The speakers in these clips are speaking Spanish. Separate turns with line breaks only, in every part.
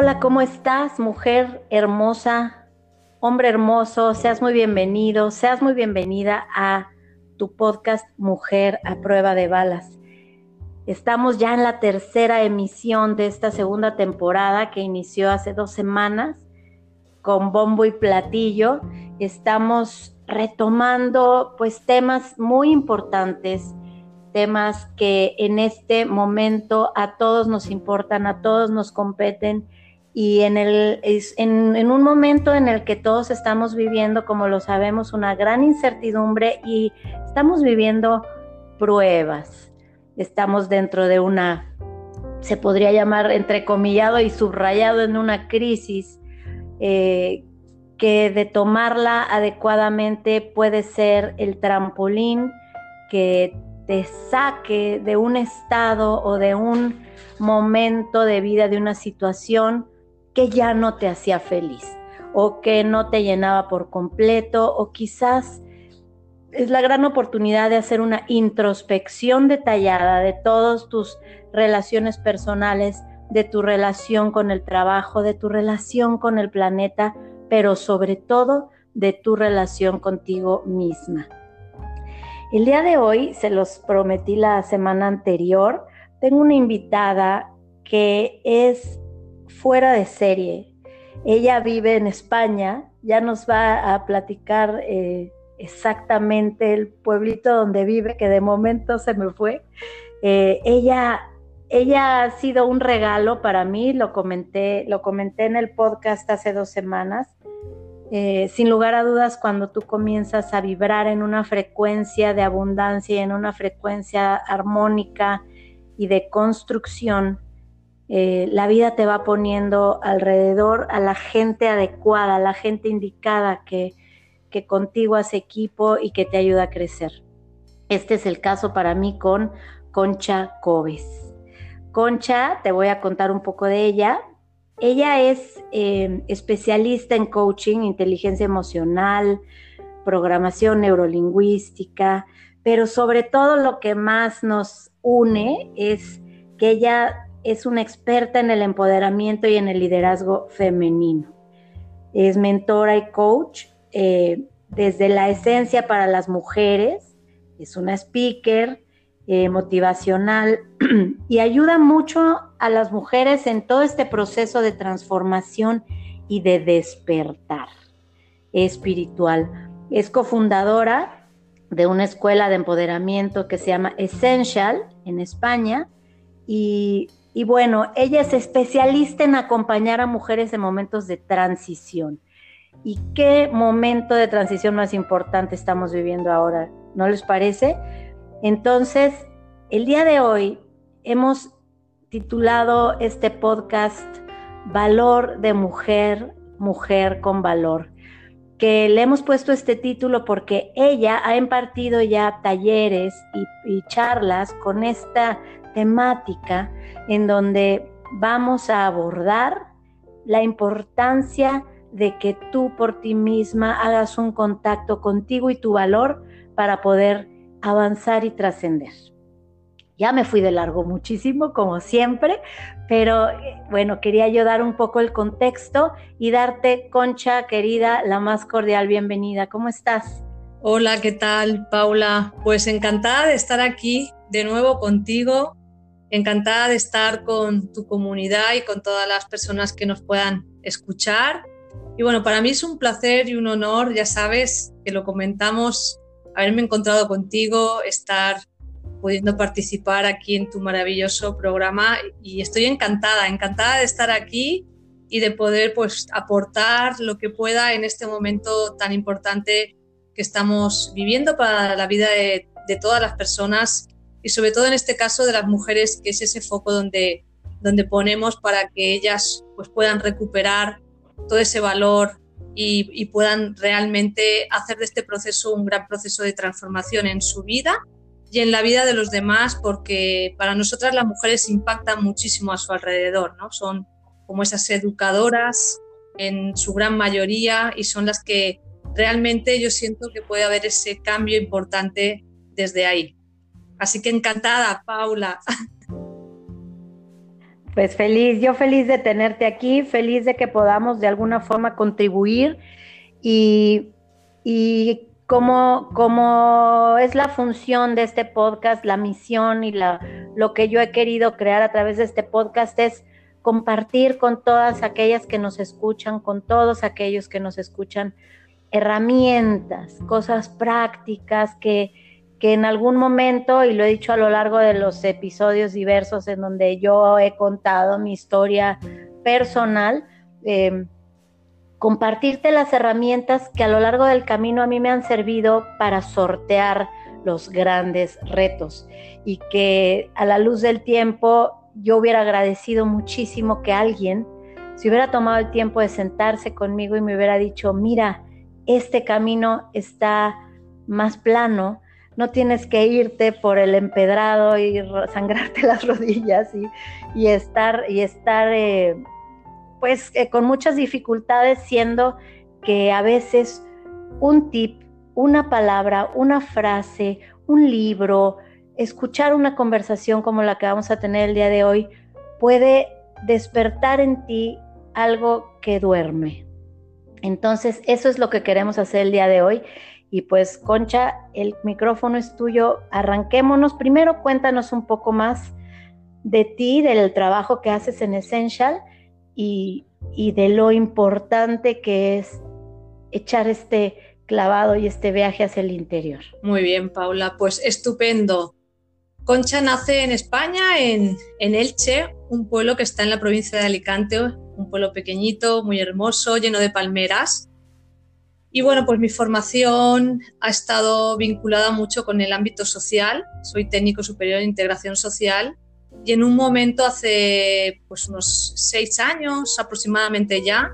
Hola, ¿cómo estás, mujer hermosa, hombre hermoso? Seas muy bienvenido, seas muy bienvenida a tu podcast Mujer a prueba de balas. Estamos ya en la tercera emisión de esta segunda temporada que inició hace dos semanas con bombo y platillo. Estamos retomando pues temas muy importantes, temas que en este momento a todos nos importan, a todos nos competen y en, el, en, un momento en el que todos estamos viviendo, como lo sabemos, una gran incertidumbre y estamos viviendo pruebas. Estamos dentro de una, se podría llamar entrecomillado y subrayado en una crisis eh, que de tomarla adecuadamente puede ser el trampolín que te saque de un estado o de un momento de vida, de una situación que ya no te hacía feliz o que no te llenaba por completo o quizás es la gran oportunidad de hacer una introspección detallada de todas tus relaciones personales, de tu relación con el trabajo, de tu relación con el planeta, pero sobre todo de tu relación contigo misma. El día de hoy, se los prometí la semana anterior, tengo una invitada que es fuera de serie. Ella vive en España, ya nos va a platicar eh, exactamente el pueblito donde vive, que de momento se me fue. Eh, ella, ella ha sido un regalo para mí, lo comenté, lo comenté en el podcast hace dos semanas. Eh, sin lugar a dudas, cuando tú comienzas a vibrar en una frecuencia de abundancia y en una frecuencia armónica y de construcción, eh, la vida te va poniendo alrededor a la gente adecuada, a la gente indicada que, que contigo hace equipo y que te ayuda a crecer. Este es el caso para mí con Concha Cobes. Concha, te voy a contar un poco de ella. Ella es eh, especialista en coaching, inteligencia emocional, programación neurolingüística, pero sobre todo lo que más nos une es que ella es una experta en el empoderamiento y en el liderazgo femenino. Es mentora y coach eh, desde la esencia para las mujeres, es una speaker eh, motivacional y ayuda mucho a las mujeres en todo este proceso de transformación y de despertar espiritual. Es cofundadora de una escuela de empoderamiento que se llama Essential en España y y bueno, ella es especialista en acompañar a mujeres en momentos de transición. ¿Y qué momento de transición más importante estamos viviendo ahora? ¿No les parece? Entonces, el día de hoy hemos titulado este podcast Valor de Mujer, Mujer con Valor, que le hemos puesto este título porque ella ha impartido ya talleres y, y charlas con esta temática en donde vamos a abordar la importancia de que tú por ti misma hagas un contacto contigo y tu valor para poder avanzar y trascender. Ya me fui de largo muchísimo, como siempre, pero eh, bueno, quería yo dar un poco el contexto y darte, Concha, querida, la más cordial bienvenida. ¿Cómo estás?
Hola, ¿qué tal, Paula? Pues encantada de estar aquí de nuevo contigo Encantada de estar con tu comunidad y con todas las personas que nos puedan escuchar. Y bueno, para mí es un placer y un honor, ya sabes, que lo comentamos, haberme encontrado contigo, estar pudiendo participar aquí en tu maravilloso programa y estoy encantada, encantada de estar aquí y de poder pues aportar lo que pueda en este momento tan importante que estamos viviendo para la vida de, de todas las personas y sobre todo en este caso de las mujeres, que es ese foco donde donde ponemos para que ellas pues, puedan recuperar todo ese valor y, puedan realmente hacer de este proceso un gran proceso de transformación en su vida y en la vida de los demás, porque para nosotras las mujeres impactan muchísimo a su alrededor, ¿no? Son como esas educadoras en su gran mayoría y son las que realmente yo siento que puede haber ese cambio importante desde ahí. Así que encantada, Paula.
Pues feliz, yo feliz de tenerte aquí, feliz de que podamos de alguna forma contribuir y, y como, como es la función de este podcast, la misión y la, lo que yo he querido crear a través de este podcast es compartir con todas aquellas que nos escuchan, con todos aquellos que nos escuchan, herramientas, cosas prácticas que, que en algún momento, y lo he dicho a lo largo de los episodios diversos en donde yo he contado mi historia personal, em, compartirte las herramientas que a lo largo del camino a mí me han servido para sortear los grandes retos y que a la luz del tiempo yo hubiera agradecido muchísimo que alguien se hubiera tomado el tiempo de sentarse conmigo y me hubiera dicho, mira, este camino está más plano, no tienes que irte por el empedrado y sangrarte las rodillas y, estar, y estar eh, pues eh, con muchas dificultades, siendo que a veces un tip, una palabra, una frase, un libro, escuchar una conversación como la que vamos a tener el día de hoy puede despertar en ti algo que duerme. Entonces, eso es lo que queremos hacer el día de hoy y pues, Concha, el micrófono es tuyo. Arranquémonos. Primero, cuéntanos un poco más de ti, del trabajo que haces en Essential y, de lo importante que es echar este clavado y este viaje hacia el interior.
Muy bien, Paula. Pues estupendo. Concha nace en España, en, en, Elche, un pueblo que está en la provincia de Alicante, un pueblo pequeñito, muy hermoso, lleno de palmeras. Y bueno, pues mi formación ha estado vinculada mucho con el ámbito social. Soy técnico superior de integración social y en un momento hace pues unos seis años aproximadamente ya,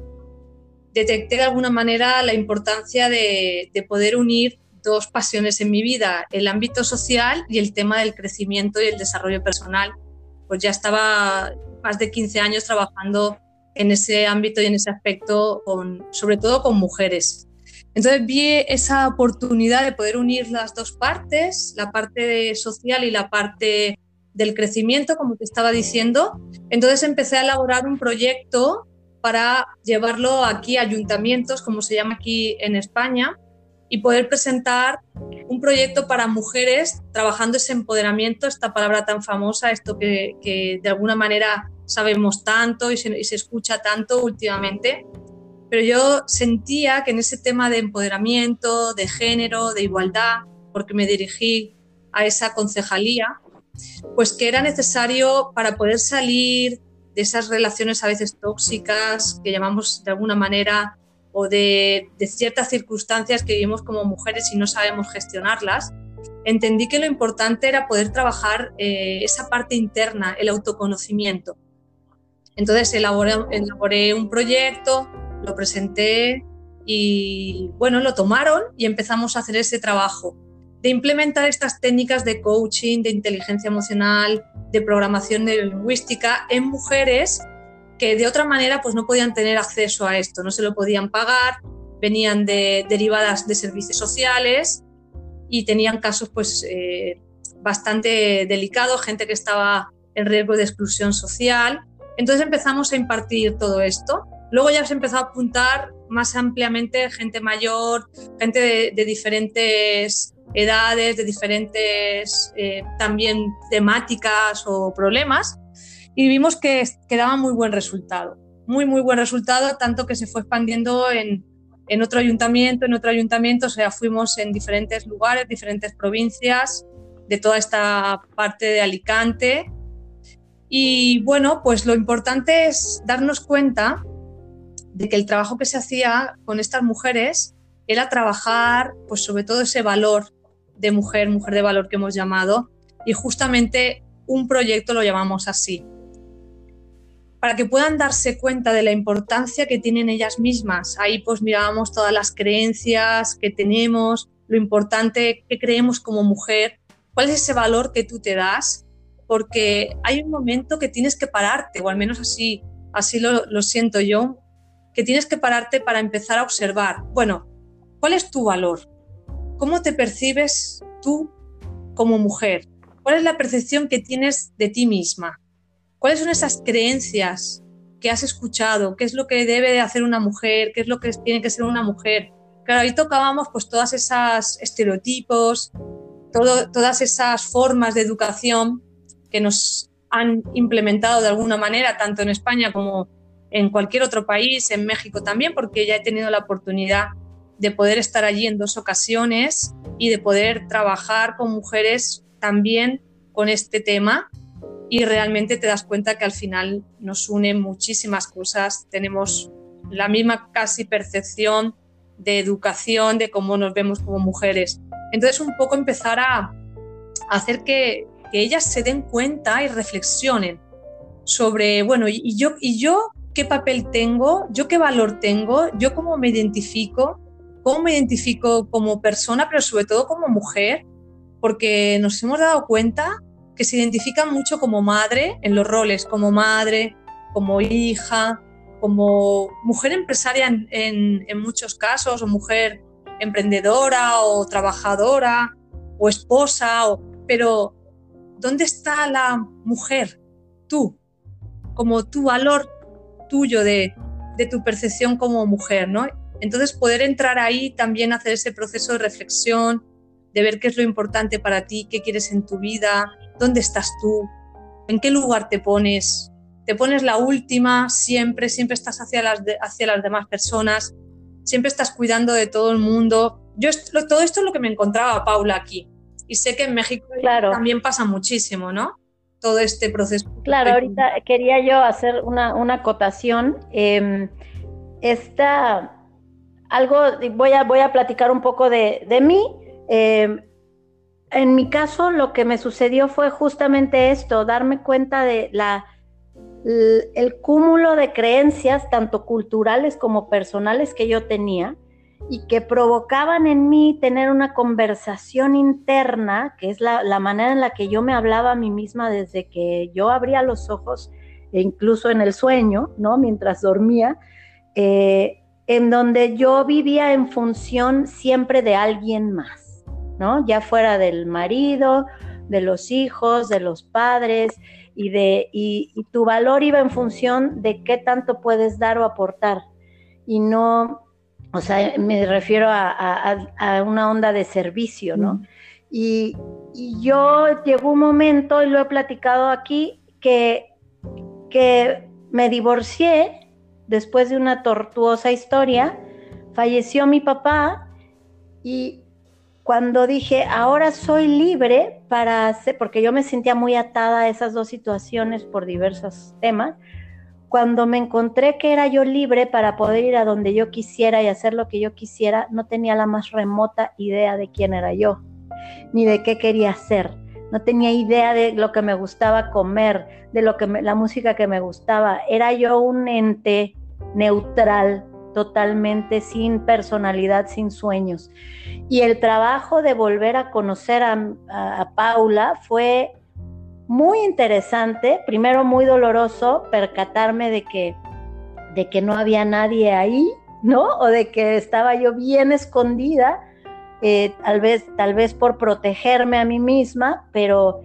detecté de alguna manera la importancia de, de poder unir dos pasiones en mi vida, el ámbito social y el tema del crecimiento y el desarrollo personal. Pues ya estaba más de 15 años trabajando en ese ámbito y en ese aspecto, con, sobre todo con mujeres. Entonces vi esa oportunidad de poder unir las dos partes, la parte social y la parte del crecimiento, como te estaba diciendo. Entonces empecé a elaborar un proyecto para llevarlo aquí a ayuntamientos, como se llama aquí en España, y poder presentar un proyecto para mujeres trabajando ese empoderamiento, esta palabra tan famosa, esto que, de alguna manera sabemos tanto y se, escucha tanto últimamente pero yo sentía que en ese tema de empoderamiento, de género, de igualdad, porque me dirigí a esa concejalía, pues que era necesario para poder salir de esas relaciones a veces tóxicas que llamamos de alguna manera o de, ciertas circunstancias que vivimos como mujeres y no sabemos gestionarlas, entendí que lo importante era poder trabajar eh, esa parte interna, el autoconocimiento. Entonces elaboré un proyecto lo presenté y bueno, lo tomaron y empezamos a hacer ese trabajo de implementar estas técnicas de coaching, de inteligencia emocional, de programación lingüística en mujeres que de otra manera pues no podían tener acceso a esto, no se lo podían pagar, venían de, derivadas de servicios sociales y tenían casos pues eh, bastante delicados, gente que estaba en riesgo de exclusión social. Entonces empezamos a impartir todo esto Luego ya se empezó a apuntar más ampliamente gente mayor, gente de, diferentes edades, de diferentes eh, también temáticas o problemas, y vimos que, que, daba muy buen resultado, muy, muy buen resultado, tanto que se fue expandiendo en, en otro ayuntamiento, en otro ayuntamiento, o sea, fuimos en diferentes lugares, diferentes provincias de toda esta parte de Alicante. Y bueno, pues lo importante es darnos cuenta de que el trabajo que se hacía con estas mujeres era trabajar, pues sobre todo ese valor de mujer, mujer de valor que hemos llamado, y justamente un proyecto lo llamamos así. para que puedan darse cuenta de la importancia que tienen ellas mismas. Ahí pues mirábamos todas las creencias que tenemos, lo importante que creemos como mujer, cuál es ese valor que tú te das, porque hay un momento que tienes que pararte, o al menos así, así lo, lo siento yo, que tienes que pararte para empezar a observar, bueno, ¿cuál es tu valor? ¿Cómo te percibes tú como mujer? ¿Cuál es la percepción que tienes de ti misma? ¿Cuáles son esas creencias que has escuchado? ¿Qué es lo que debe de hacer una mujer? ¿Qué es lo que tiene que ser una mujer? Claro, ahí tocábamos pues todas esas estereotipos, todas esas formas de educación que nos han implementado de alguna manera, tanto en España como en cualquier otro país, en México también, porque ya he tenido la oportunidad de poder estar allí en dos ocasiones y de poder trabajar con mujeres también con este tema y realmente te das cuenta que al final nos unen muchísimas cosas, tenemos la misma casi percepción de educación, de cómo nos vemos como mujeres. Entonces un poco empezar a hacer que, que ellas se den cuenta y reflexionen sobre, bueno, y yo, y yo qué papel tengo, yo qué valor tengo, yo cómo me identifico, cómo me identifico como persona, pero sobre todo como mujer, porque nos hemos dado cuenta que se identifican mucho como madre en los roles, como madre, como hija, como mujer empresaria en, muchos casos, o mujer emprendedora o trabajadora o esposa, o, pero ¿dónde está la mujer? Tú, como tu valor tuyo de, de tu percepción como mujer, ¿no? Entonces poder entrar ahí también hacer ese proceso de reflexión, de ver qué es lo importante para ti, qué quieres en tu vida, dónde estás tú, en qué lugar te pones. Te pones la última siempre, siempre estás hacia las, hacia las demás personas, siempre estás cuidando de todo el mundo. Yo todo esto es lo que me encontraba Paula aquí. Y sé que en México también pasa muchísimo, ¿no? Todo este proceso.
Claro, ahorita quería yo hacer una, una acotación. Eh, esta, algo, voy a, voy a platicar un poco de, de mí. Em, en mi caso, lo que me sucedió fue justamente esto, darme cuenta de la, el cúmulo de creencias, tanto culturales como personales, que yo tenía y que provocaban en mí tener una conversación interna, que es la, manera en la que yo me hablaba a mí misma desde que yo abría los ojos, e incluso en el sueño, ¿no? Mientras dormía, eh, en donde yo vivía en función siempre de alguien más, ¿no? Ya fuera del marido, de los hijos, de los padres, y, de, y tu valor iba en función de qué tanto puedes dar o aportar, y no o sea, me refiero a, una onda de servicio, ¿no? Y, yo llegó un momento, y lo he platicado aquí, que, que me divorcié después de una tortuosa historia, falleció mi papá y cuando dije, ahora soy libre para hacer, porque yo me sentía muy atada a esas dos situaciones por diversos temas, cuando me encontré que era yo libre para poder ir a donde yo quisiera y hacer lo que yo quisiera, no tenía la más remota idea de quién era yo, ni de qué quería hacer. No tenía idea de lo que me gustaba comer, de lo que la música que me gustaba. Era yo un ente neutral, totalmente sin personalidad, sin sueños. Y el trabajo de volver a conocer a Paula fue muy interesante, primero muy doloroso percatarme de que, de que no había nadie ahí, ¿no? O de que estaba yo bien escondida, eh, tal, vez, tal vez por protegerme a mí misma, pero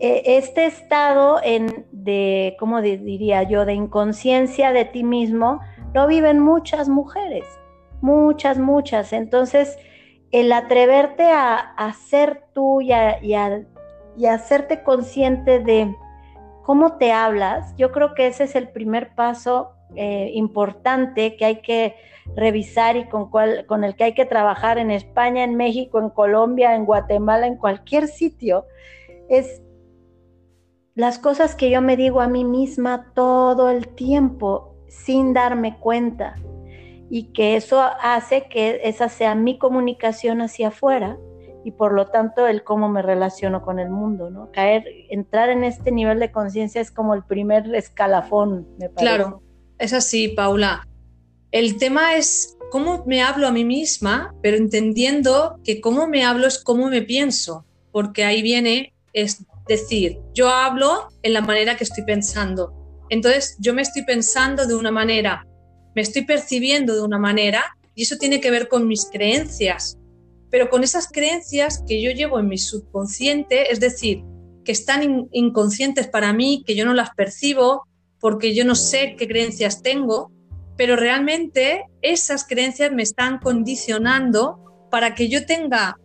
eh, este estado en, de, ¿cómo diría yo?, de inconsciencia de ti mismo, lo viven muchas mujeres, muchas, muchas. Entonces, el atreverte a, ser tú y y a y hacerte consciente de cómo te hablas, yo creo que ese es el primer paso eh, importante que hay que revisar y con, cual, con el que hay que trabajar en España, en México, en Colombia, en Guatemala, en cualquier sitio, es las cosas que yo me digo a mí misma todo el tiempo sin darme cuenta. Y que eso hace que esa sea mi comunicación hacia afuera y por lo tanto el cómo me relaciono con el mundo, ¿no? Caer, entrar en este nivel de conciencia es como el primer escalafón, me parece.
Claro, es así, Paula. El tema es cómo me hablo a mí misma, pero entendiendo que cómo me hablo es cómo me pienso, porque ahí viene, es decir, yo hablo en la manera que estoy pensando. Entonces, yo me estoy pensando de una manera, me estoy percibiendo de una manera, y eso tiene que ver con mis creencias, pero con esas creencias que yo llevo en mi subconsciente, es decir, que están inconscientes para mí, que yo no las percibo, porque yo no sé qué creencias tengo, pero realmente esas creencias me están condicionando para que yo tenga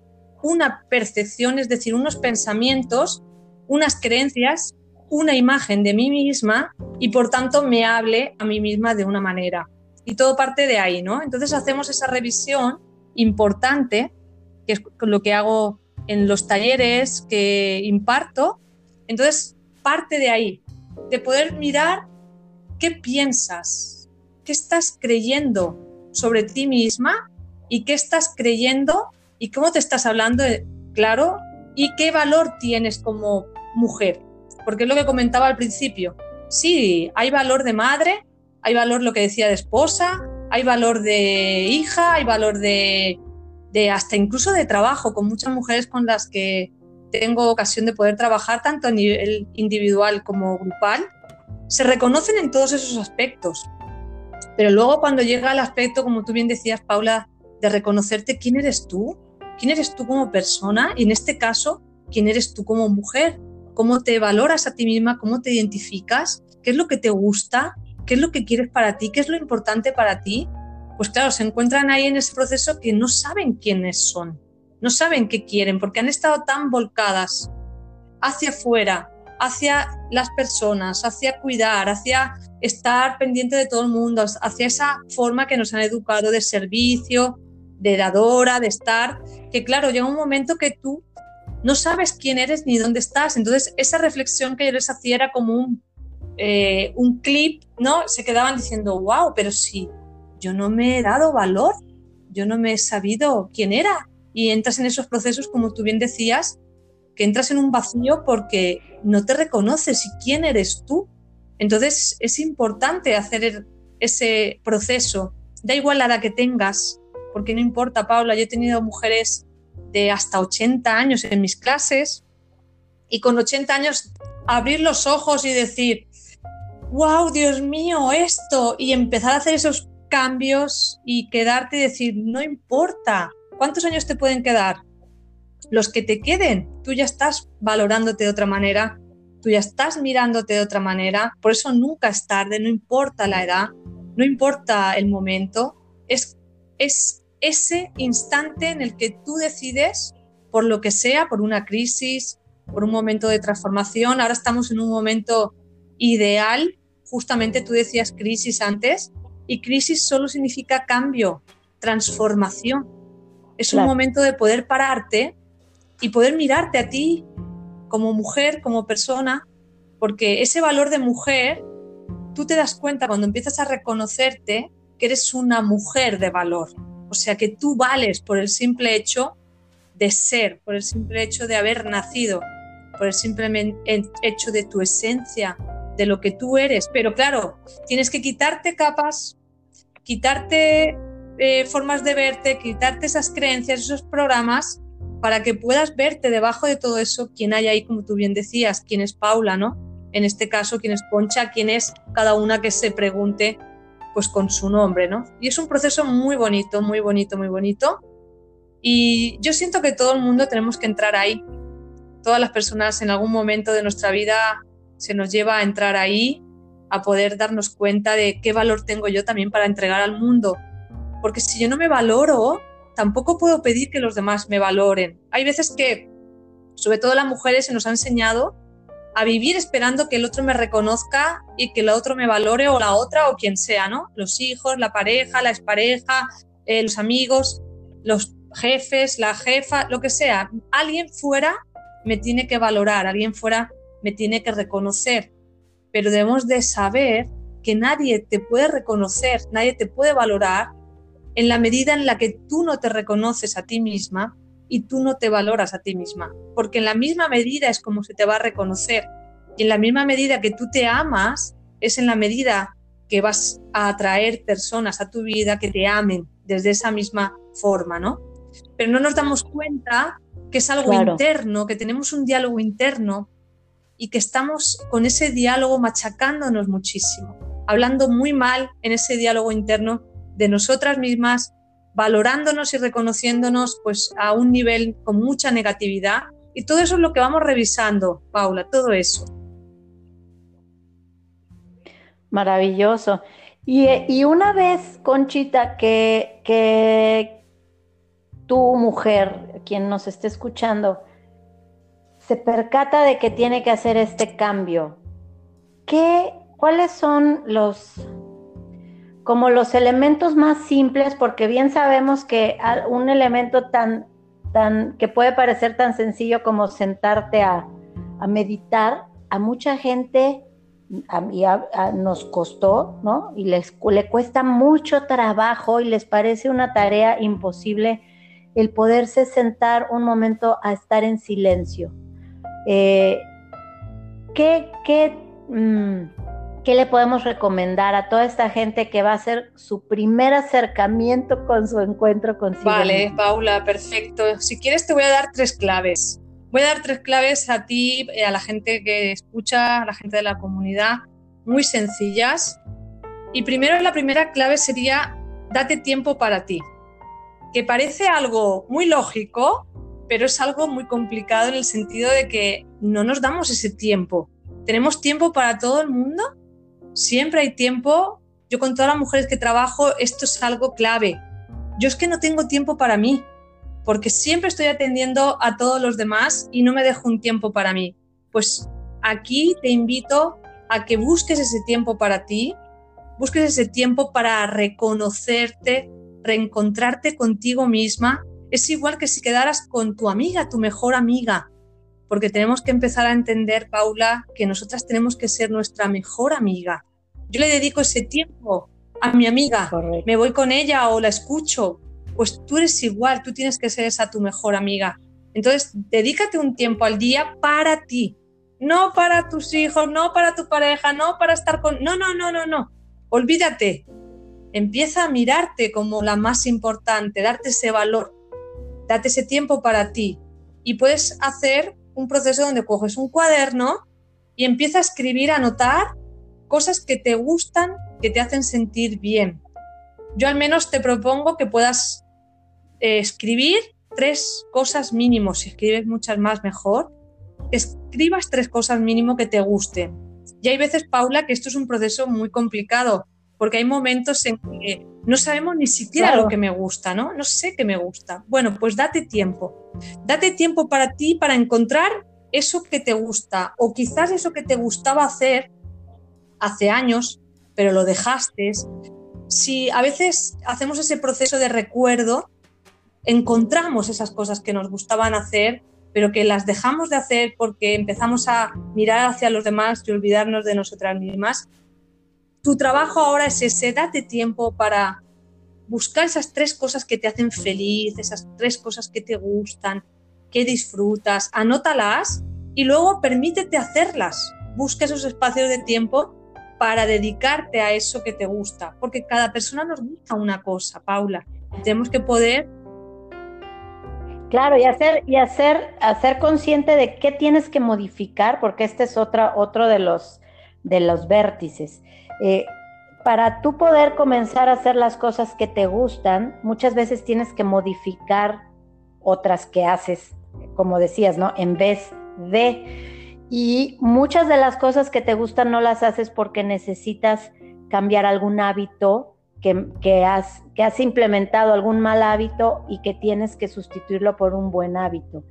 una percepción, es decir, unos pensamientos, unas creencias, una imagen de mí misma y por tanto me hable a mí misma de una manera. Y todo parte de ahí, ¿no? Entonces hacemos esa revisión importante, que es lo que hago en los talleres que imparto. Entonces parte de ahí, de poder mirar qué piensas, qué estás creyendo sobre ti misma y qué estás creyendo y cómo te estás hablando, claro, y qué valor tienes como mujer. Porque es lo que comentaba al principio. Sí, hay valor de madre, hay valor lo que decía de esposa, hay valor de hija, hay valor de, de hasta incluso de trabajo, con muchas mujeres con las que tengo ocasión de poder trabajar tanto a nivel individual como grupal, se reconocen en todos esos aspectos. Pero luego cuando llega el aspecto, como tú bien decías, Paula, de reconocerte quién eres tú, quién eres tú como persona y en este caso, quién eres tú como mujer, cómo te valoras a ti misma, cómo te identificas, qué es lo que te gusta, qué es lo que quieres para ti, qué es lo importante para ti, pues claro, se encuentran ahí en ese proceso que no saben quiénes son, no saben qué quieren, porque han estado tan volcadas hacia afuera, hacia las personas, hacia cuidar, hacia estar pendiente de todo el mundo, hacia esa forma que nos han educado de servicio, de dadora, de estar, que claro, llega un momento que tú no sabes quién eres ni dónde estás. Entonces, esa reflexión que yo les hacía era como un, eh, un clip, ¿no? Se quedaban diciendo, wow, pero si yo no me he dado valor, yo no me he sabido quién era. Y entras en esos procesos, como tú bien decías, que entras en un vacío porque no te reconoces y quién eres tú. Entonces es importante hacer ese proceso. Da igual la edad que tengas, porque no importa, Paula, yo he tenido mujeres de hasta 80 años en mis clases y con 80 años abrir los ojos y decir, wow, Dios mío, esto, y empezar a hacer esos cambios y quedarte y decir, no importa, ¿cuántos años te pueden quedar? los que te queden, tú ya estás valorándote de otra manera, tú ya estás mirándote de otra manera, por eso nunca es tarde, no importa la edad, no importa el momento, es, es ese instante en el que tú decides, por lo que sea, por una crisis, por un momento de transformación, ahora estamos en un momento ideal, justamente tú decías crisis antes, y crisis solo significa cambio, transformación. Es un momento de poder pararte y poder mirarte a ti como mujer, como persona, porque ese valor de mujer, tú te das cuenta cuando empiezas a reconocerte que eres una mujer de valor, o sea, que tú vales por el simple hecho de ser, por el simple hecho de haber nacido, por el simple hecho de tu esencia, de lo que tú eres. Pero claro, tienes que quitarte capas, quitarte eh, formas de verte, quitarte esas creencias, esos programas para que puedas verte debajo de todo eso quién hay ahí, como tú bien decías, quién es Paula, ¿no? En este caso, quién es Poncha, quién es cada una que se pregunte pues con su nombre, ¿no? Y es un proceso muy bonito, muy bonito, muy bonito. Y yo siento que todo el mundo tenemos que entrar ahí. Todas las personas en algún momento de nuestra vida se nos lleva a entrar ahí, a poder darnos cuenta de qué valor tengo yo también para entregar al mundo. Porque si yo no me valoro, tampoco puedo pedir que los demás me valoren. Hay veces que, sobre todo las mujeres, se nos ha enseñado a vivir esperando que el otro me reconozca y que el otro me valore o la otra o quien sea, ¿no? Los hijos, la pareja, la expareja, eh, los amigos, los jefes, la jefa, lo que sea. Alguien fuera me tiene que valorar, alguien fuera me tiene que reconocer, pero debemos de saber que nadie te puede reconocer, nadie te puede valorar en la medida en la que tú no te reconoces a ti misma y tú no te valoras a ti misma, porque en la misma medida es como se te va a reconocer. Y en la misma medida que tú te amas, es en la medida que vas a atraer personas a tu vida que te amen desde esa misma forma, ¿no? Pero no nos damos cuenta que es algo interno, que tenemos un diálogo interno y que estamos con ese diálogo machacándonos muchísimo, hablando muy mal en ese diálogo interno de nosotras mismas, valorándonos y reconociéndonos pues a un nivel con mucha negatividad y todo eso es lo que vamos revisando, Paula, todo eso.
Maravilloso. Y, una vez, Conchita, que, que tu mujer, quien nos esté escuchando, se percata de que tiene que hacer este cambio, ¿qué, ¿cuáles son los como los elementos más simples, porque bien sabemos que un elemento tan, tan, que puede parecer tan sencillo como sentarte a, meditar, a mucha gente nos costó, ¿no? Y les, le cuesta mucho trabajo y les parece una tarea imposible el poderse sentar un momento a estar en silencio. Eh, ¿qué, qué, mm, ¿Qué le podemos recomendar a toda esta gente que va a hacer su primer acercamiento con su encuentro consigo?
Vale, Paula, perfecto. Si quieres te voy a dar tres claves. Voy a dar tres claves a ti, eh, a la gente que escucha, a la gente de la comunidad, muy sencillas. Y primero la primera clave sería date tiempo para ti, que parece algo muy lógico, pero es algo muy complicado en el sentido de que no nos damos ese tiempo. ¿Tenemos tiempo para todo el mundo? Siempre hay tiempo. Yo con todas las mujeres que trabajo, esto es algo clave. Yo es que no tengo tiempo para mí, porque siempre estoy atendiendo a todos los demás y no me dejo un tiempo para mí. Pues aquí te invito a que busques ese tiempo para ti, busques ese tiempo para reconocerte, reencontrarte contigo misma. Es igual que si quedaras con tu amiga, tu mejor amiga, porque tenemos que empezar a entender, Paula, que nosotras tenemos que ser nuestra mejor amiga. Yo le dedico ese tiempo a mi amiga, me voy con ella o la escucho, pues tú eres igual, tú tienes que ser esa tu mejor amiga. Entonces, dedícate un tiempo al día para ti, no para tus hijos, no para tu pareja, no para estar con... No, no, no, no, no. Olvídate. Empieza a mirarte como la más importante, darte ese valor, date ese tiempo para ti. Y puedes hacer un proceso donde coges un cuaderno y empieza a escribir, a anotar cosas que te gustan, que te hacen sentir bien. Yo al menos te propongo que puedas eh, escribir tres cosas mínimos, si escribes muchas más mejor, escribas tres cosas mínimo que te gusten. Y hay veces, Paula, que esto es un proceso muy complicado, porque hay momentos en que no sabemos ni siquiera lo que me gusta, ¿no? No sé qué me gusta. Bueno, pues date tiempo. Date tiempo para ti, para encontrar eso que te gusta o quizás eso que te gustaba hacer hace años, pero lo dejaste. Si a veces hacemos ese proceso de recuerdo, encontramos esas cosas que nos gustaban hacer, pero que las dejamos de hacer porque empezamos a mirar hacia los demás y olvidarnos de nosotras mismas tu trabajo ahora es ese, date tiempo para buscar esas tres cosas que te hacen feliz, esas tres cosas que te gustan, que disfrutas, anótalas y luego permítete hacerlas. Busca esos espacios de tiempo para dedicarte a eso que te gusta, porque cada persona nos gusta una cosa, Paula. Tenemos que poder
Claro, y hacer, y hacer, hacer consciente de qué tienes que modificar, porque este es otra, otro de los, de los vértices. Eh, para tú poder comenzar a hacer las cosas que te gustan, muchas veces tienes que modificar otras que haces, como decías, ¿no? En vez de... Y muchas de las cosas que te gustan no las haces porque necesitas cambiar algún hábito que, has, que has implementado, algún mal hábito y que tienes que sustituirlo por un buen hábito.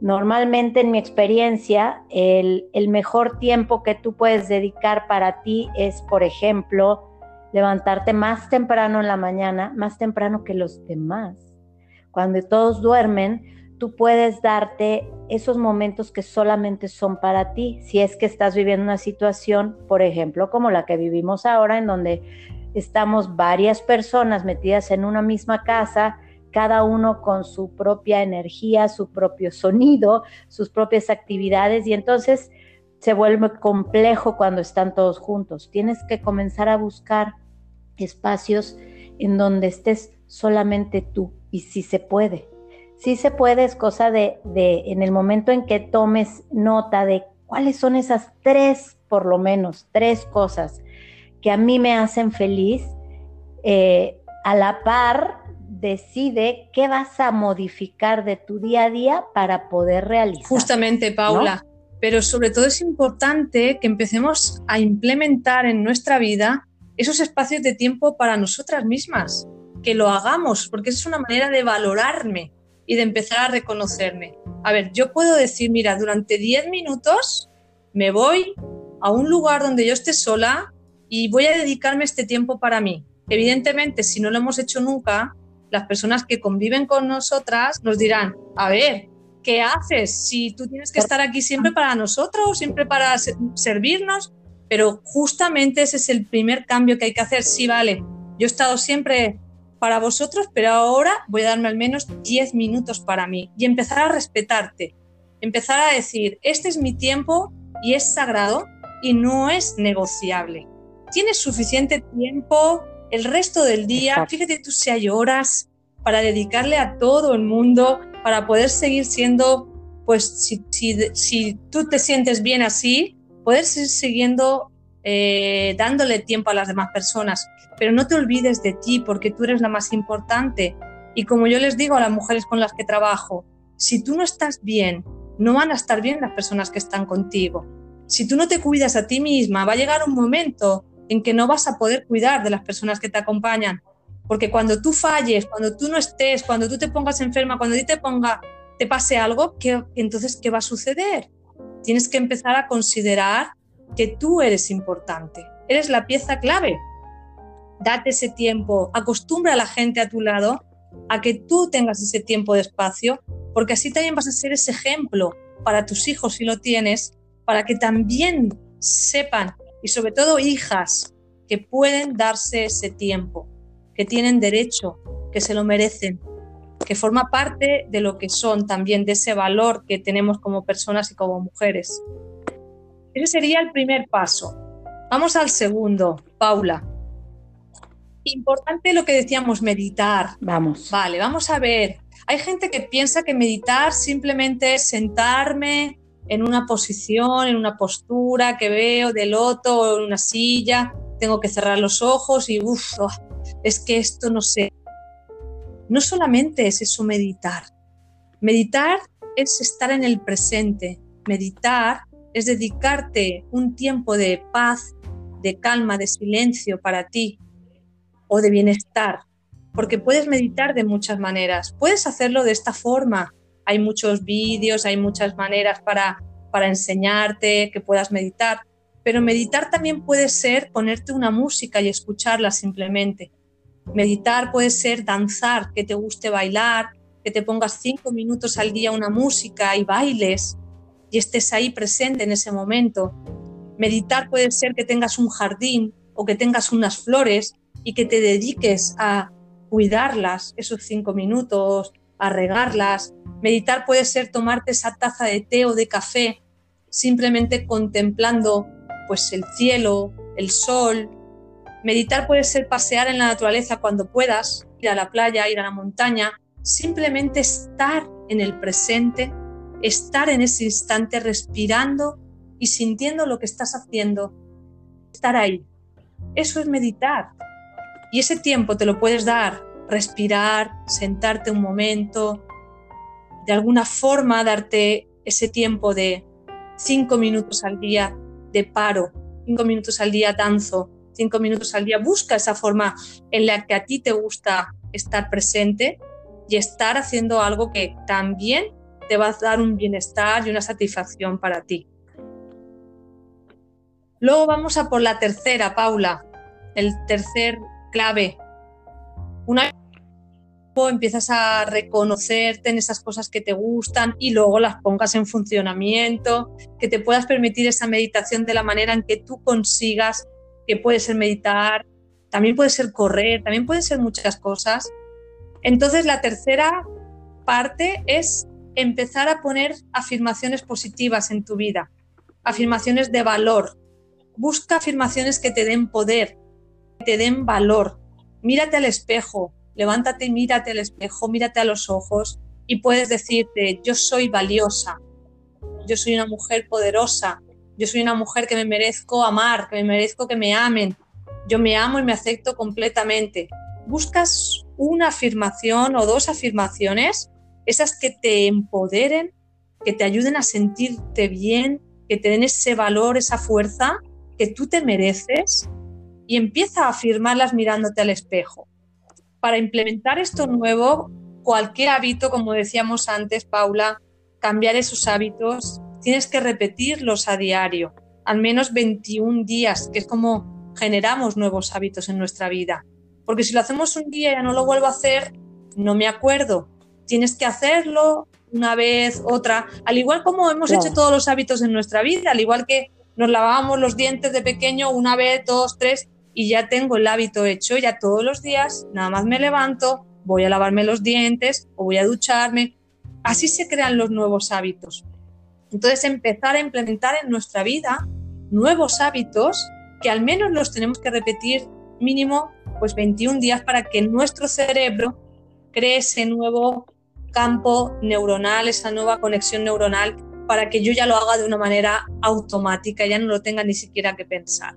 Normalmente en mi experiencia, el, mejor tiempo que tú puedes dedicar para ti es, por ejemplo, levantarte más temprano en la mañana, más temprano que los demás. Cuando todos duermen, tú puedes darte esos momentos que solamente son para ti. Si es que estás viviendo una situación, por ejemplo, como la que vivimos ahora, en donde estamos varias personas metidas en una misma casa, cada uno con su propia energía, su propio sonido, sus propias actividades y entonces se vuelve complejo cuando están todos juntos. Tienes que comenzar a buscar espacios en donde estés solamente tú y si se puede. Si se puede, es cosa de, de en el momento en que tomes nota de cuáles son esas tres, por lo menos, tres cosas que a mí me hacen feliz, eh, a la par decide qué vas a modificar de tu día a día para poder realizar.
Justamente, Paula. Pero sobre todo es importante que empecemos a implementar en nuestra vida esos espacios de tiempo para nosotras mismas, que lo hagamos, porque es una manera de valorarme y de empezar a reconocerme. A ver, yo puedo decir, mira, durante 10 minutos me voy a un lugar donde yo esté sola y voy a dedicarme este tiempo para mí. Evidentemente, si no lo hemos hecho nunca, las personas que conviven con nosotras nos dirán, a ver, ¿qué haces? Si tú tienes que estar aquí siempre para nosotros, siempre para servirnos, pero justamente ese es el primer cambio que hay que hacer. Sí, vale, yo he estado siempre para vosotros, pero ahora voy a darme al menos 10 minutos para mí y empezar a respetarte, empezar a decir, este es mi tiempo y es sagrado y no es negociable. Tienes suficiente tiempo el resto del día, fíjate tú si hay horas para dedicarle a todo el mundo, para poder seguir siendo, pues si, si, tú te sientes bien así, poder seguir siguiendo eh, dándole tiempo a las demás personas. Pero no te olvides de ti porque tú eres la más importante. Y como yo les digo a las mujeres con las que trabajo, si tú no estás bien, no van a estar bien las personas que están contigo. Si tú no te cuidas a ti misma, va a llegar un momento en que no vas a poder cuidar de las personas que te acompañan. Porque cuando tú falles, cuando tú no estés, cuando tú te pongas enferma, cuando te ponga, te pase algo, ¿qué, entonces ¿qué va a suceder? Tienes que empezar a considerar que tú eres importante, eres la pieza clave. Date ese tiempo, acostumbra a la gente a tu lado a que tú tengas ese tiempo de espacio, porque así también vas a ser ese ejemplo para tus hijos si lo tienes, para que también sepan, y sobre todo hijas, que pueden darse ese tiempo que tienen derecho, que se lo merecen, que forma parte de lo que son también, de ese valor que tenemos como personas y como mujeres. Ese sería el primer paso. Vamos al segundo, Paula. Importante lo que decíamos, meditar.
Vamos.
Vale, vamos a ver. Hay gente que piensa que meditar simplemente es sentarme en una posición, en una postura que veo de loto o en una silla, tengo que cerrar los ojos y uff, es que esto no sé. No solamente es eso meditar. Meditar es estar en el presente. Meditar es dedicarte un tiempo de paz, de calma, de silencio para ti o de bienestar. Porque puedes meditar de muchas maneras. Puedes hacerlo de esta forma. Hay muchos vídeos, hay muchas maneras para, para enseñarte que puedas meditar. Pero meditar también puede ser ponerte una música y escucharla simplemente. Meditar puede ser danzar, que te guste bailar, que te pongas cinco minutos al día una música y bailes y estés ahí presente en ese momento. Meditar puede ser que tengas un jardín o que tengas unas flores y que te dediques a cuidarlas esos cinco minutos, a regarlas. Meditar puede ser tomarte esa taza de té o de café simplemente contemplando pues el cielo, el sol. Meditar puede ser pasear en la naturaleza cuando puedas, ir a la playa, ir a la montaña, simplemente estar en el presente, estar en ese instante respirando y sintiendo lo que estás haciendo, estar ahí. Eso es meditar. Y ese tiempo te lo puedes dar, respirar, sentarte un momento, de alguna forma darte ese tiempo de cinco minutos al día de paro, cinco minutos al día danzo, cinco minutos al día, busca esa forma en la que a ti te gusta estar presente y estar haciendo algo que también te va a dar un bienestar y una satisfacción para ti. Luego vamos a por la tercera, Paula, el tercer clave. Una empiezas a reconocerte en esas cosas que te gustan y luego las pongas en funcionamiento, que te puedas permitir esa meditación de la manera en que tú consigas, que puede ser meditar, también puede ser correr, también pueden ser muchas cosas. Entonces la tercera parte es empezar a poner afirmaciones positivas en tu vida, afirmaciones de valor. Busca afirmaciones que te den poder, que te den valor. Mírate al espejo, levántate y mírate al espejo, mírate a los ojos y puedes decirte, yo soy valiosa, yo soy una mujer poderosa, yo soy una mujer que me merezco amar, que me merezco que me amen, yo me amo y me acepto completamente. Buscas una afirmación o dos afirmaciones, esas que te empoderen, que te ayuden a sentirte bien, que te den ese valor, esa fuerza que tú te mereces y empieza a afirmarlas mirándote al espejo. Para implementar esto nuevo, cualquier hábito, como decíamos antes, Paula, cambiar esos hábitos, tienes que repetirlos a diario, al menos 21 días, que es como generamos nuevos hábitos en nuestra vida. Porque si lo hacemos un día y ya no lo vuelvo a hacer, no me acuerdo. Tienes que hacerlo una vez, otra, al igual como hemos hecho todos los hábitos en nuestra vida, al igual que nos lavábamos los dientes de pequeño una vez, dos, tres, y ya tengo el hábito hecho, ya todos los días, nada más me levanto, voy a lavarme los dientes o voy a ducharme. Así se crean los nuevos hábitos. Entonces, empezar a implementar en nuestra vida nuevos hábitos que al menos los tenemos que repetir mínimo pues 21 días para que nuestro cerebro cree ese nuevo campo neuronal, esa nueva conexión neuronal, para que yo ya lo haga de una manera automática, ya no lo tenga ni siquiera que pensar.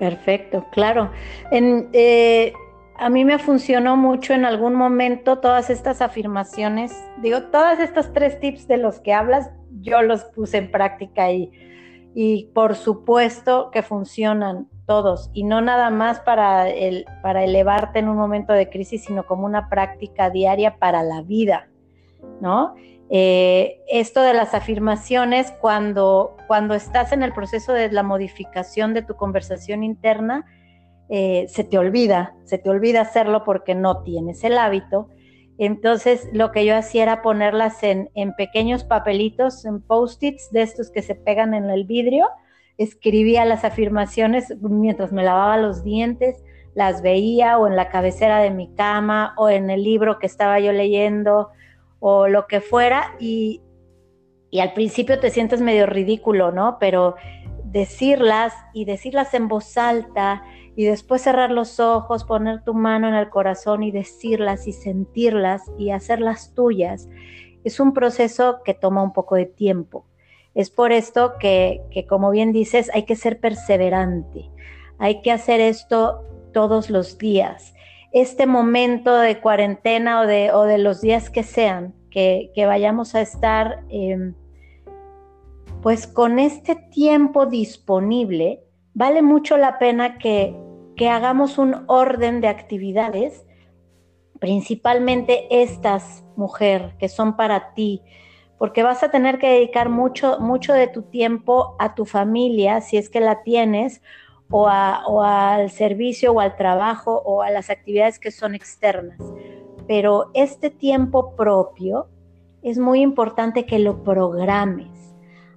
Perfecto, claro. Eh, a mí me funcionó mucho en algún momento todas estas afirmaciones. Digo, todas estas tres tips de los que hablas, yo los puse en práctica y, y por supuesto que funcionan todos y no nada más para, el, para elevarte en un momento de crisis, sino como una práctica diaria para la vida, ¿no? Eh, esto de las afirmaciones, cuando, cuando estás en el proceso de la modificación de tu conversación interna, eh, se te olvida, se te olvida hacerlo porque no tienes el hábito. Entonces, lo que yo hacía era ponerlas en, en pequeños papelitos, en post-its de estos que se pegan en el vidrio. Escribía las afirmaciones mientras me lavaba los dientes, las veía o en la cabecera de mi cama o en el libro que estaba yo leyendo o lo que fuera y, al principio te sientes medio ridículo, ¿no? Pero decirlas y decirlas en voz alta y después cerrar los ojos, poner tu mano en el corazón y decirlas y sentirlas y hacerlas tuyas, es un proceso que toma un poco de tiempo. Es por esto que, que, como bien dices, hay que ser perseverante, hay que hacer esto todos los días este momento de cuarentena o de, los días que sean, que, vayamos a estar em, pues con este tiempo disponible, vale mucho la pena que, que hagamos un orden de actividades, principalmente estas, mujer, que son para ti, porque vas a tener que dedicar mucho, mucho de tu tiempo a tu familia, si es que la tienes, o, al servicio o al trabajo o a las actividades que son externas. Pero este tiempo propio es muy importante que lo programes.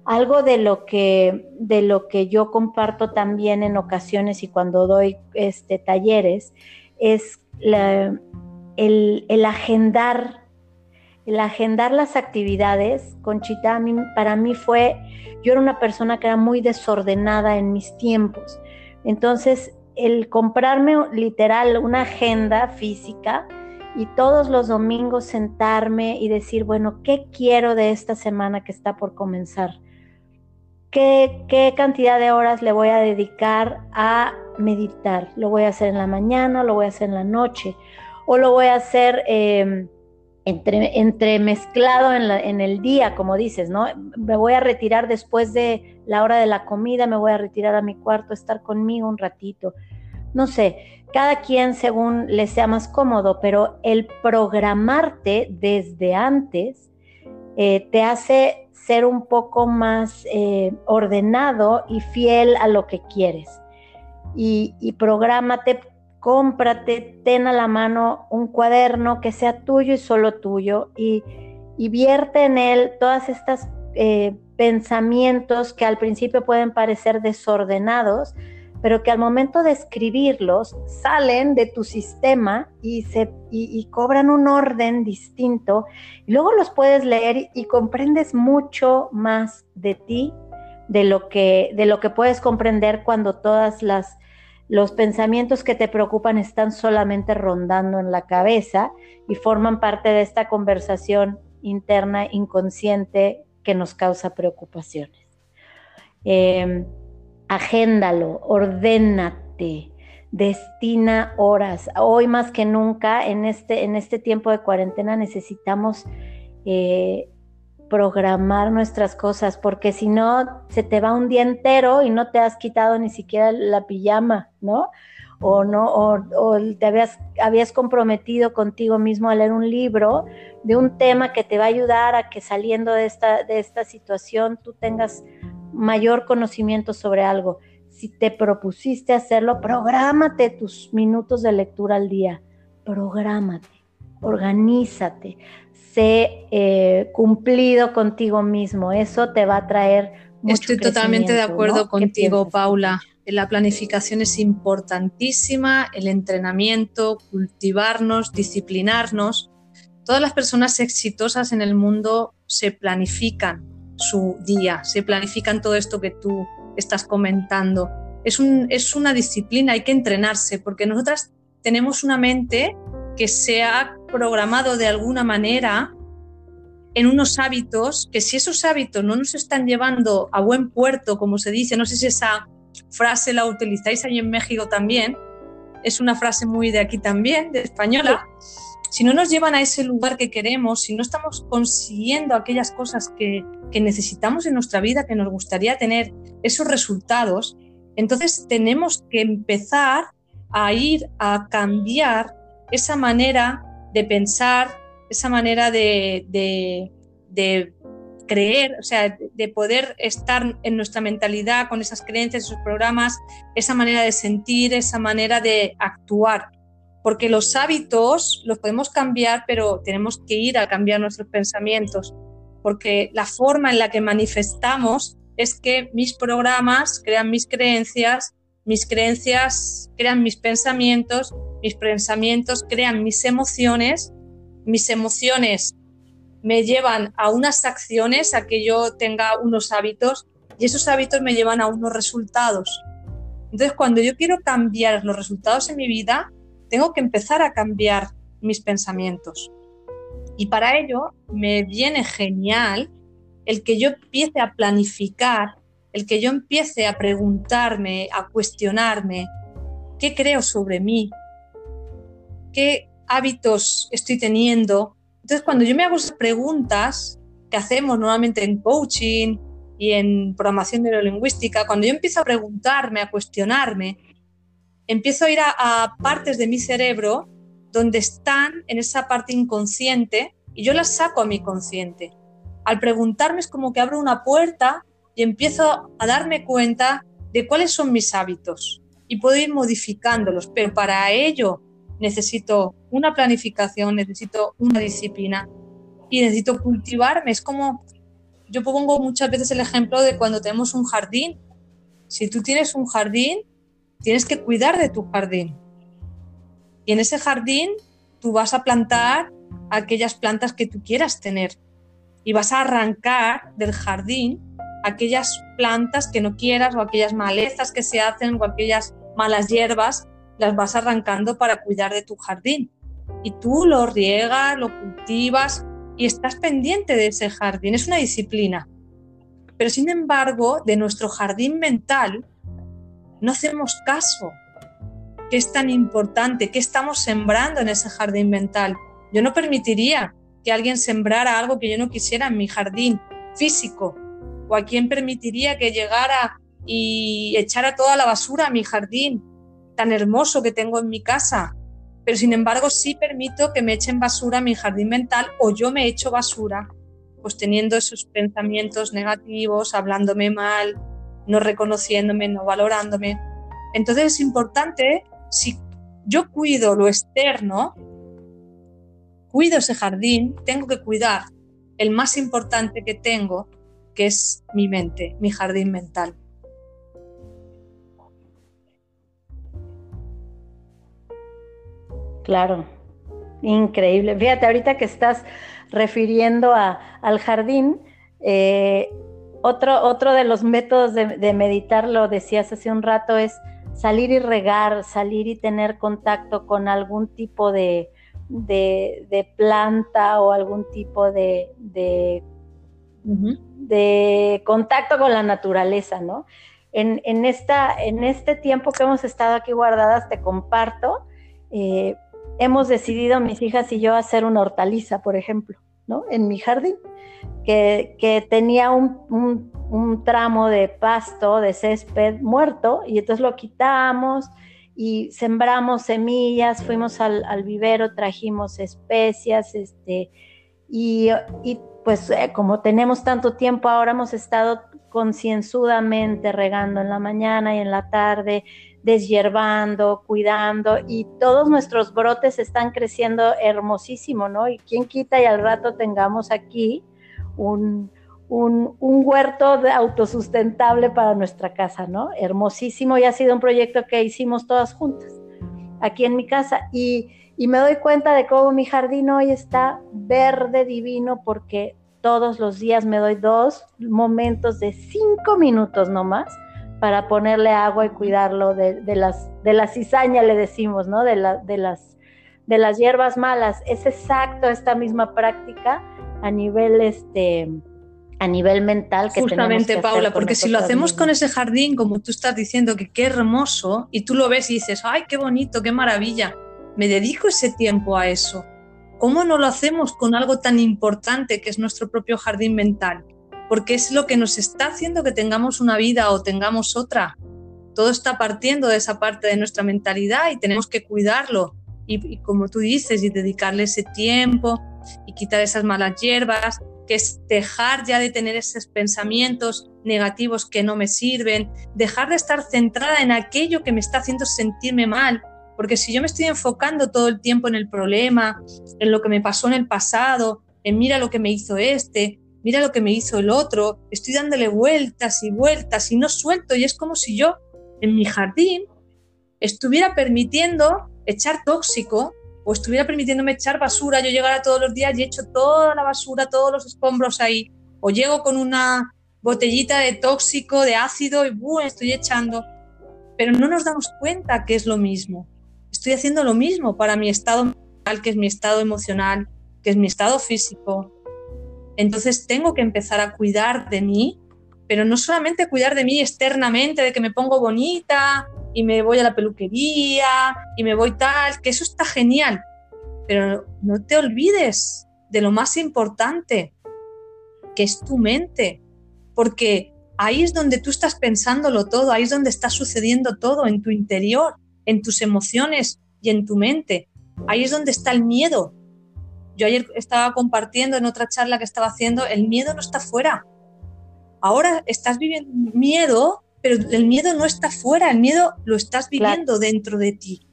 Algo de lo que, de lo que yo comparto también en ocasiones y cuando doy este, talleres es el, el, agendar el agendar las actividades, Conchita, para mí fue, yo era una persona que era muy desordenada en mis tiempos. Entonces, el comprarme literal una agenda física y todos los domingos sentarme y decir, bueno, ¿qué quiero de esta semana que está por comenzar? ¿Qué, cantidad de horas le voy a dedicar a meditar? ¿Lo voy a hacer en la mañana? ¿Lo voy a hacer en la noche? ¿O lo voy a hacer em, entre, entre mezclado en, en, el día, como dices, ¿no? Me voy a retirar después de la hora de la comida, me voy a retirar a mi cuarto, estar conmigo un ratito. No sé, cada quien según le sea más cómodo, pero el programarte desde antes eh, te hace ser un poco más eh, ordenado y fiel a lo que quieres. Y, y cómprate, ten a la mano un cuaderno que sea tuyo y solo tuyo y, vierte en él todas estas eh, pensamientos que al principio pueden parecer desordenados, pero que al momento de escribirlos salen de tu sistema y, se, y, cobran un orden distinto. Y luego los puedes leer y, comprendes mucho más de ti, de lo que, de lo que puedes comprender cuando todas las los pensamientos que te preocupan están solamente rondando en la cabeza y forman parte de esta conversación interna inconsciente que nos causa preocupaciones. Eh, agéndalo, ordénate, destina horas. Hoy más que nunca, en este, en este tiempo de cuarentena, necesitamos eh, programar nuestras cosas, porque si no, se te va un día entero y no te has quitado ni siquiera la pijama, ¿no? O no, o, te habías, habías comprometido contigo mismo a leer un libro de un tema que te va a ayudar a que saliendo de esta, de esta situación tú tengas mayor conocimiento sobre algo. Si te propusiste hacerlo, prográmate tus minutos de lectura al día, prográmate, organízate, sé eh, cumplido contigo mismo. Eso te va a traer.
Mucho Estoy totalmente de acuerdo contigo, Paula. La planificación es importantísima, el entrenamiento, cultivarnos, disciplinarnos. Todas las personas exitosas en el mundo se planifican su día, se planifican todo esto que tú estás comentando. Es, un, es una disciplina, hay que entrenarse, porque nosotras tenemos una mente que se ha programado de alguna manera en unos hábitos que si esos hábitos no nos están llevando a buen puerto, como se dice, no sé si esa frase la utilizáis ahí en México también, es una frase muy de aquí también, de española, si no nos llevan a ese lugar que queremos, si no estamos consiguiendo aquellas cosas que, que necesitamos en nuestra vida, que nos gustaría tener esos resultados, entonces tenemos que empezar a ir a cambiar esa manera de pensar, esa manera de, creer, o sea, de poder estar en nuestra mentalidad con esas creencias, esos programas, esa manera de sentir, esa manera de actuar. Porque los hábitos los podemos cambiar, pero tenemos que ir a cambiar nuestros pensamientos. Porque la forma en la que manifestamos es que mis programas crean mis creencias, mis creencias crean mis pensamientos mis pensamientos crean mis emociones, mis emociones me llevan a unas acciones, a que yo tenga unos hábitos y esos hábitos me llevan a unos resultados. Entonces, cuando yo quiero cambiar los resultados en mi vida, tengo que empezar a cambiar mis pensamientos. Y para ello me viene genial el que yo empiece a planificar, el que yo empiece a preguntarme, a cuestionarme, ¿qué creo sobre mí? Qué hábitos estoy teniendo. Entonces, cuando yo me hago esas preguntas que hacemos normalmente en coaching y en programación neurolingüística, cuando yo empiezo a preguntarme, a cuestionarme, empiezo a ir a, partes de mi cerebro donde están en esa parte inconsciente y yo las saco a mi consciente. Al preguntarme es como que abro una puerta y empiezo a darme cuenta de cuáles son mis hábitos y puedo ir modificándolos, pero para ello necesito una planificación, necesito una disciplina y necesito cultivarme. Es como, yo pongo muchas veces el ejemplo de cuando tenemos un jardín. Si tú tienes un jardín, tienes que cuidar de tu jardín. Y en ese jardín tú vas a plantar aquellas plantas que tú quieras tener. Y vas a arrancar del jardín aquellas plantas que no quieras o aquellas malezas que se hacen o aquellas malas hierbas las vas arrancando para cuidar de tu jardín. Y tú lo riegas, lo cultivas y estás pendiente de ese jardín. Es una disciplina. Pero sin embargo, de nuestro jardín mental no hacemos caso. ¿Qué es tan importante? ¿Qué estamos sembrando en ese jardín mental? Yo no permitiría que alguien sembrara algo que yo no quisiera en mi jardín físico. ¿O a quién permitiría que llegara y echara toda la basura a mi jardín tan hermoso que tengo en mi casa, pero sin embargo sí permito que me echen basura mi jardín mental o yo me echo basura, pues teniendo esos pensamientos negativos, hablándome mal, no reconociéndome, no valorándome. Entonces es importante, si yo cuido lo externo, cuido ese jardín, tengo que cuidar el más importante que tengo, que es mi mente, mi jardín mental.
Claro, increíble. Fíjate, ahorita que estás refiriendo al jardín, eh, otro, otro de los métodos de, meditar, lo decías hace un rato, es salir y regar, salir y tener contacto con algún tipo de, planta o algún tipo de, de, contacto con la naturaleza, ¿no? En, esta, en este tiempo que hemos estado aquí guardadas, te comparto, eh, hemos decidido mis hijas y yo hacer una hortaliza, por ejemplo, ¿no? En mi jardín, que, tenía un, tramo de pasto, de césped muerto, y entonces lo quitamos y sembramos semillas, fuimos al, vivero, trajimos especias, este, y, pues eh, como tenemos tanto tiempo ahora hemos estado concienzudamente regando en la mañana y en la tarde, deshiervando, cuidando y todos nuestros brotes están creciendo hermosísimo, ¿no? Y quién quita y al rato tengamos aquí un, un, huerto autosustentable para nuestra casa, ¿no? Hermosísimo y ha sido un proyecto que hicimos todas juntas aquí en mi casa y, y me doy cuenta de cómo mi jardín hoy está verde divino porque todos los días me doy dos momentos de cinco minutos nomás para ponerle agua y cuidarlo de, las de la cizaña, le decimos, ¿no? De, la, de, las, de las hierbas malas. Es exacto esta misma práctica a nivel este a nivel mental
que Justamente, Paula, porque si lo hacemos con ese jardín, como tú estás diciendo, que qué hermoso, y tú lo ves y dices, ay, qué bonito, qué maravilla, me dedico ese tiempo a eso. ¿Cómo no lo hacemos con algo tan importante que es nuestro propio jardín mental? Porque es lo que nos está haciendo que tengamos una vida o tengamos otra. Todo está partiendo de esa parte de nuestra mentalidad y tenemos que cuidarlo. Y, como tú dices, y dedicarle ese tiempo y quitar esas malas hierbas, que es dejar ya de tener esos pensamientos negativos que no me sirven, dejar de estar centrada en aquello que me está haciendo sentirme mal, porque si yo me estoy enfocando todo el tiempo en el problema, en lo que me pasó en el pasado, en mira lo que me hizo este, mira lo que me hizo el otro, estoy dándole vueltas y vueltas y no suelto y es como si yo en mi jardín estuviera permitiendo echar tóxico o estuviera permitiéndome echar basura, yo llegara todos los días y echo toda la basura, todos los escombros ahí, o llego con una botellita de tóxico, de ácido y ¡buh! estoy echando. Pero no nos damos cuenta que es lo mismo. Estoy haciendo lo mismo para mi estado mental, que es mi estado emocional, que es mi estado físico, entonces tengo que empezar a cuidar de mí, pero no solamente cuidar de mí externamente, de que me pongo bonita y me voy a la peluquería y me voy tal, que eso está genial, pero no te olvides de lo más importante, que es tu mente, porque ahí es donde tú estás pensándolo todo, ahí es donde está sucediendo todo, en tu interior, en tus emociones y en tu mente. Ahí es donde está el miedo, yo ayer estaba compartiendo en otra charla que estaba haciendo, el miedo no está fuera. Ahora estás viviendo miedo, pero el miedo no está fuera, el miedo lo estás viviendo dentro de ti.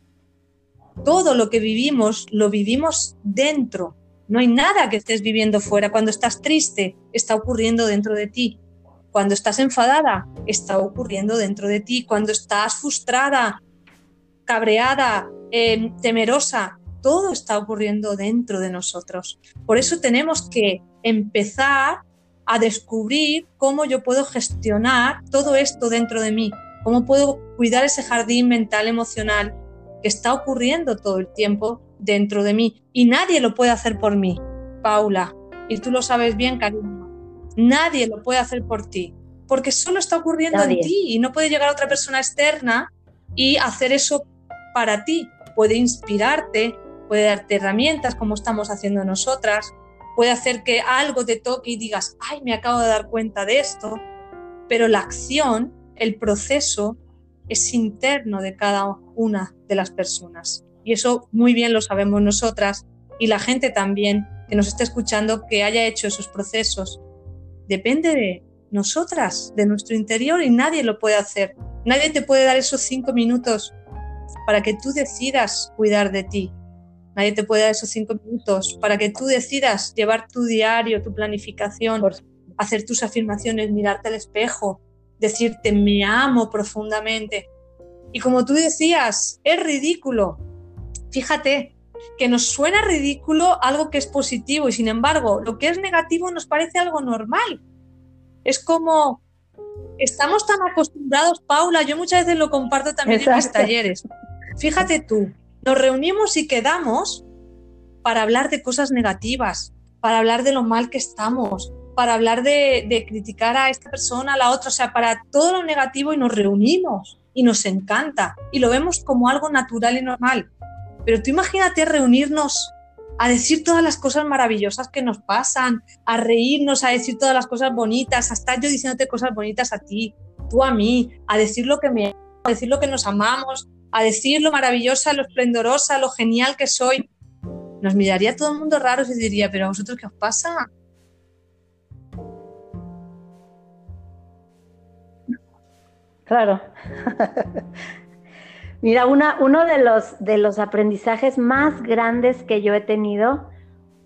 Todo lo que vivimos lo vivimos dentro. No hay nada que estés viviendo fuera. Cuando estás triste, está ocurriendo dentro de ti. Cuando estás enfadada, está ocurriendo dentro de ti. Cuando estás frustrada, cabreada, eh, temerosa, todo está ocurriendo dentro de nosotros. Por eso tenemos que empezar a descubrir cómo yo puedo gestionar todo esto dentro de mí, cómo puedo cuidar ese jardín mental emocional que está ocurriendo todo el tiempo dentro de mí. Y nadie lo puede hacer por mí, Paula. Y tú lo sabes bien, cariño. Nadie lo puede hacer por ti, porque solo está ocurriendo en ti y no puede llegar otra persona externa y hacer eso para ti. Puede inspirarte, puede darte herramientas como estamos haciendo nosotras, puede hacer que algo te toque y digas, ay, me acabo de dar cuenta de esto, pero la acción, el proceso es interno de cada una de las personas. Y eso muy bien lo sabemos nosotras y la gente también que nos esté escuchando que haya hecho esos procesos. Depende de nosotras, de nuestro interior y nadie lo puede hacer. Nadie te puede dar esos cinco minutos para que tú decidas cuidar de ti, Nadie te puede dar esos cinco minutos para que tú decidas llevar tu diario, tu planificación, hacer tus afirmaciones, mirarte al espejo, decirte me amo profundamente. Y como tú decías, es ridículo. Fíjate, que nos suena ridículo algo que es positivo y sin embargo lo que es negativo nos parece algo normal. Es como, estamos tan acostumbrados, Paula, yo muchas veces lo comparto también en mis talleres. Fíjate tú, nos reunimos y quedamos para hablar de cosas negativas, para hablar de lo mal que estamos, para hablar de, criticar a esta persona, a la otra, o sea, para todo lo negativo y nos reunimos y nos encanta y lo vemos como algo natural y normal. Pero tú imagínate reunirnos a decir todas las cosas maravillosas que nos pasan, a reírnos, a decir todas las cosas bonitas, a estar yo diciéndote cosas bonitas a ti, tú a mí, a decir lo que me a decir lo que nos amamos, a decir lo maravillosa, lo esplendorosa, lo genial que soy. Nos miraría todo el mundo raro y diría, pero a vosotros qué os pasa?
Claro. Mira, una, uno de los, de los aprendizajes más grandes que yo he tenido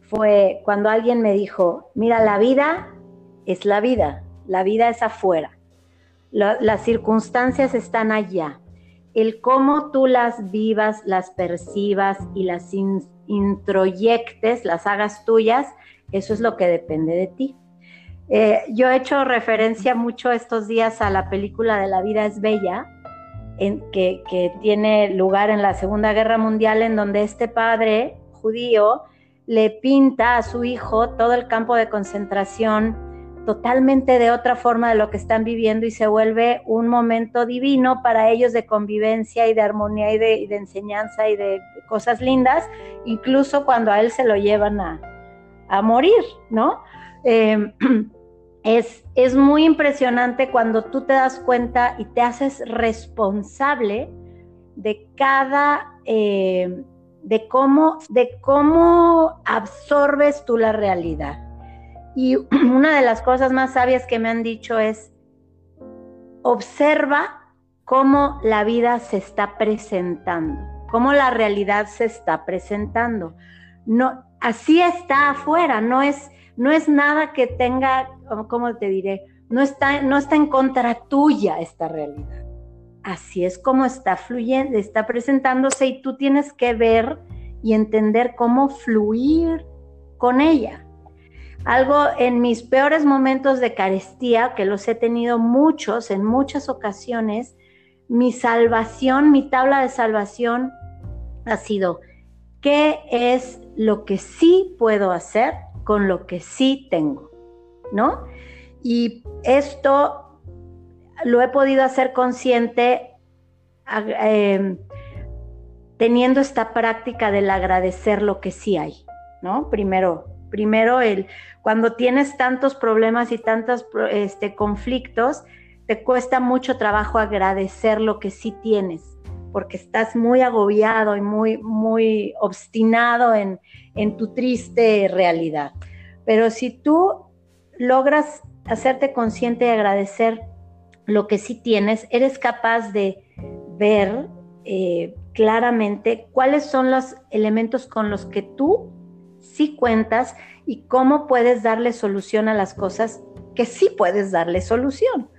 fue cuando alguien me dijo, mira, la vida es la vida, la vida es afuera, las circunstancias están allá. El cómo tú las vivas, las percibas y las introyectes, las hagas tuyas, eso es lo que depende de ti. Eh, yo he hecho referencia mucho estos días a la película de La vida es bella, que, tiene lugar en la Segunda Guerra Mundial, en donde este padre judío le pinta a su hijo todo el campo de concentración totalmente de otra forma de lo que están viviendo y se vuelve un momento divino para ellos de convivencia y de armonía y de, enseñanza y de cosas lindas, incluso cuando a él se lo llevan a, morir, ¿no? Eh, es, muy impresionante cuando tú te das cuenta y te haces responsable de cada, eh, de, cómo, de cómo absorbes tú la realidad. Y una de las cosas más sabias que me han dicho es, observa cómo la vida se está presentando, cómo la realidad se está presentando. No, así está afuera, no es no es nada que tenga, ¿cómo te diré? No está, no está en contra tuya esta realidad. Así es como está fluyendo, está presentándose y tú tienes que ver y entender cómo fluir con ella. Algo en mis peores momentos de carestía, que los he tenido muchos, en muchas ocasiones, mi salvación, mi tabla de salvación ha sido, ¿qué es lo que sí puedo hacer con lo que sí tengo, ¿no? Y esto lo he podido hacer consciente em, teniendo esta práctica del agradecer lo que sí hay, ¿no? Primero, primero el, cuando tienes tantos problemas y tantos este, conflictos, te cuesta mucho trabajo agradecer lo que sí tienes, porque estás muy agobiado y muy, muy obstinado en, en tu triste realidad. Pero si tú logras hacerte consciente y agradecer lo que sí tienes, eres capaz de ver eh, claramente cuáles son los elementos con los que tú sí cuentas y cómo puedes darle solución a las cosas que sí puedes darle solución.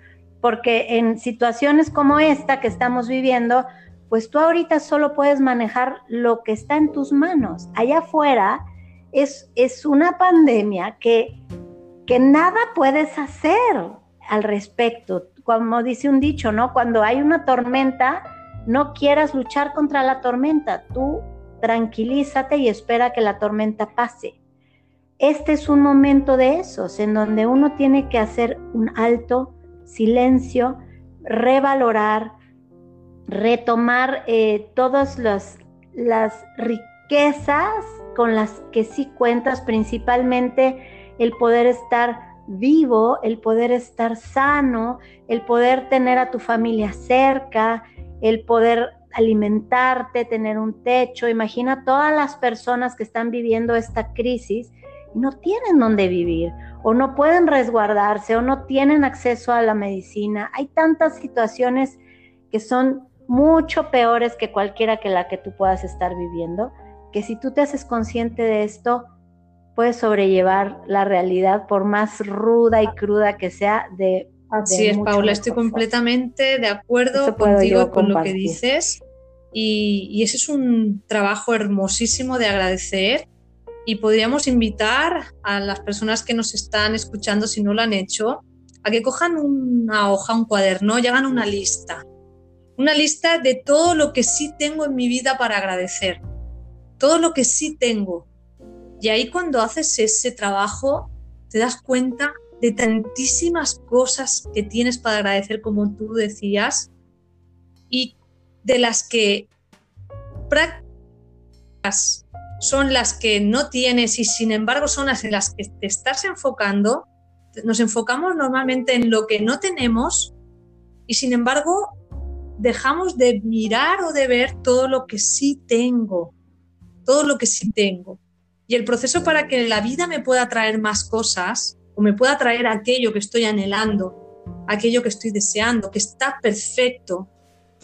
Porque en situaciones como esta que estamos viviendo, pues tú ahorita solo puedes manejar lo que está en tus manos. Allá afuera es, es una pandemia que, que nada puedes hacer al respecto. Como dice un dicho, ¿no? Cuando hay una tormenta, no quieras luchar contra la tormenta. Tú tranquilízate y espera que la tormenta pase. Este es un momento de esos en donde uno tiene que hacer un alto, silencio, revalorar, retomar eh, todas las, las riquezas con las que sí cuentas, principalmente el poder estar vivo, el poder estar sano, el poder tener a tu familia cerca, el poder alimentarte, tener un techo. Imagina todas las personas que están viviendo esta crisis y no tienen dónde vivir o no pueden resguardarse o no tienen acceso a la medicina. Hay tantas situaciones que son mucho peores que cualquiera que la que tú puedas estar viviendo, que si tú te haces consciente de esto, puedes sobrellevar la realidad por más ruda y cruda que sea de...
Así es, Paula, estoy completamente de acuerdo contigo con lo que dices. Y, ese es un trabajo hermosísimo de agradecer y podríamos invitar a las personas que nos están escuchando, si no lo han hecho, a que cojan una hoja, un cuaderno y hagan una lista. Una lista de todo lo que sí tengo en mi vida para agradecer. Todo lo que sí tengo. Y ahí cuando haces ese trabajo, te das cuenta de tantísimas cosas que tienes para agradecer, como tú decías, y de las que prácticas son las que no tienes y sin embargo son las en las que te estás enfocando, nos enfocamos normalmente en lo que no tenemos y sin embargo dejamos de mirar o de ver todo lo que sí tengo, todo lo que sí tengo. Y el proceso para que la vida me pueda traer más cosas o me pueda traer aquello que estoy anhelando, aquello que estoy deseando, que está perfecto,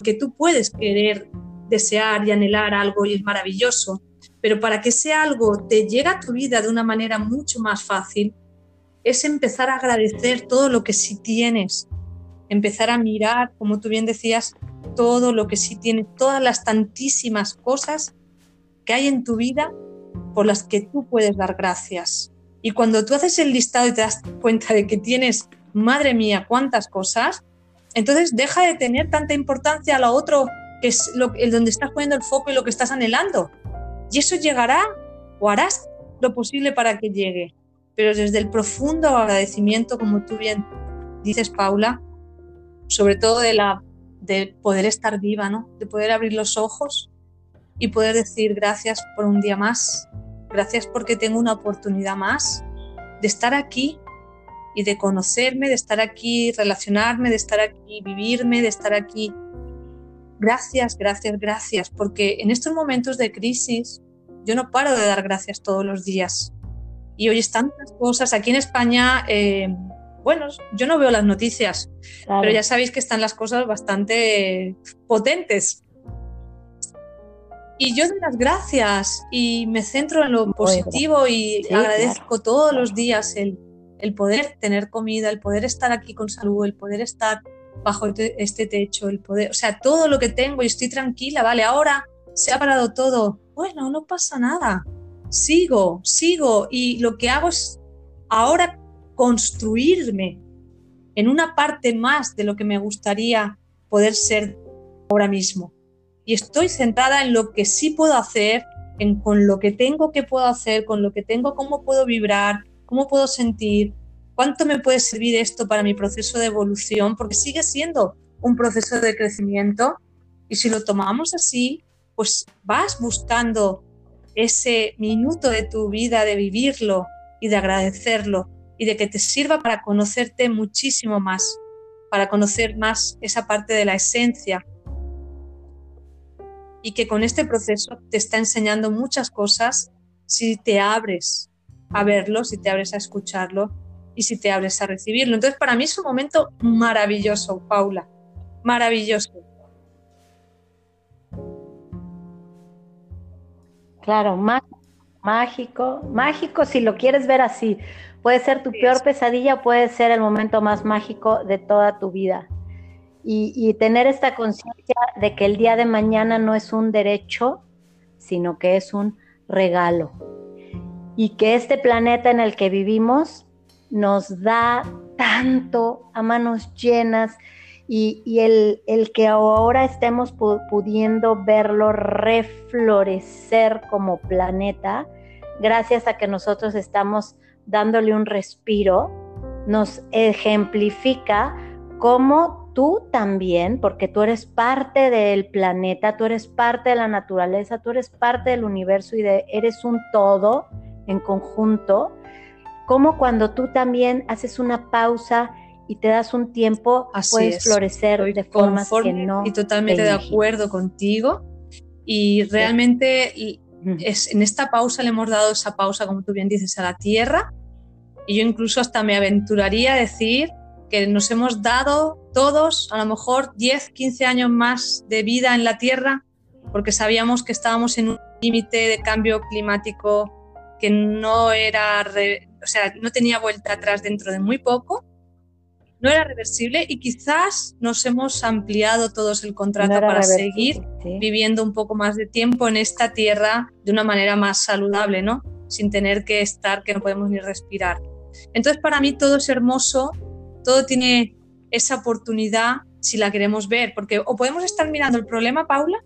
que tú puedes querer desear y anhelar algo y es maravilloso, pero para que ese algo te llegue a tu vida de una manera mucho más fácil, es empezar a agradecer todo lo que sí tienes, empezar a mirar, como tú bien decías, todo lo que sí tienes, todas las tantísimas cosas que hay en tu vida por las que tú puedes dar gracias. Y cuando tú haces el listado y te das cuenta de que tienes, madre mía, cuántas cosas, entonces deja de tener tanta importancia a lo otro que es lo, el donde estás poniendo el foco y lo que estás anhelando. Y eso llegará o harás lo posible para que llegue. Pero desde el profundo agradecimiento, como tú bien dices, Paula, sobre todo de, la, de poder estar viva, ¿no? de poder abrir los ojos y poder decir gracias por un día más, gracias porque tengo una oportunidad más de estar aquí y de conocerme, de estar aquí, relacionarme, de estar aquí, vivirme, de estar aquí. Gracias, gracias, gracias, porque en estos momentos de crisis yo no paro de dar gracias todos los días. Y hoy están tantas cosas. Aquí en España, eh, bueno, yo no veo las noticias, pero ya sabéis que están las cosas bastante potentes. Y yo doy las gracias y me centro en lo positivo y agradezco todos los días el, el poder tener comida, el poder estar aquí con salud, el poder estar bajo este, este techo, el poder, o sea, todo lo que tengo y estoy tranquila, vale, ahora se ha parado todo, bueno, no pasa nada, sigo, sigo y lo que hago es ahora construirme en una parte más de lo que me gustaría poder ser ahora mismo. Y estoy centrada en lo que sí puedo hacer, en con lo que tengo que puedo hacer, con lo que tengo, cómo puedo vibrar, ¿Cómo puedo sentir? ¿Cuánto me puede servir esto para mi proceso de evolución? Porque sigue siendo un proceso de crecimiento y si lo tomamos así, pues vas buscando ese minuto de tu vida de vivirlo y de agradecerlo y de que te sirva para conocerte muchísimo más, para conocer más esa parte de la esencia. Y que con este proceso te está enseñando muchas cosas si te abres a verlo, si te abres a escucharlo y si te abres a recibirlo. Entonces, para mí es un momento maravilloso, Paula, maravilloso.
Claro, mágico, mágico si lo quieres ver así. Puede ser tu peor pesadilla, puede ser el momento más mágico de toda tu vida. Y, y tener esta conciencia de que el día de mañana no es un derecho, sino que es un regalo y que este planeta en el que vivimos nos da tanto a manos llenas y, el, que ahora estemos pudiendo verlo reflorecer como planeta, gracias a que nosotros estamos dándole un respiro, nos ejemplifica cómo tú también, porque tú eres parte del planeta, tú eres parte de la naturaleza, tú eres parte del universo y eres un todo, en conjunto, como cuando tú también haces una pausa y te das un tiempo, puedes florecer de formas que no.
Y totalmente de acuerdo contigo. Y realmente es, en esta pausa le hemos dado esa pausa, como tú bien dices, a la tierra. Y yo incluso hasta me aventuraría a decir que nos hemos dado todos a lo mejor 10, 15 años más de vida en la tierra, porque sabíamos que estábamos en un límite de cambio climático que no era, o sea, no tenía vuelta atrás dentro de muy poco. no era reversible y quizás nos hemos ampliado todos el contrato para seguir viviendo un poco más de tiempo en esta tierra de una manera más saludable, ¿no? Sin tener que estar que no podemos ni respirar. Entonces, para mí todo es hermoso, todo tiene esa oportunidad si la queremos ver, porque o podemos estar mirando el problema, Paula,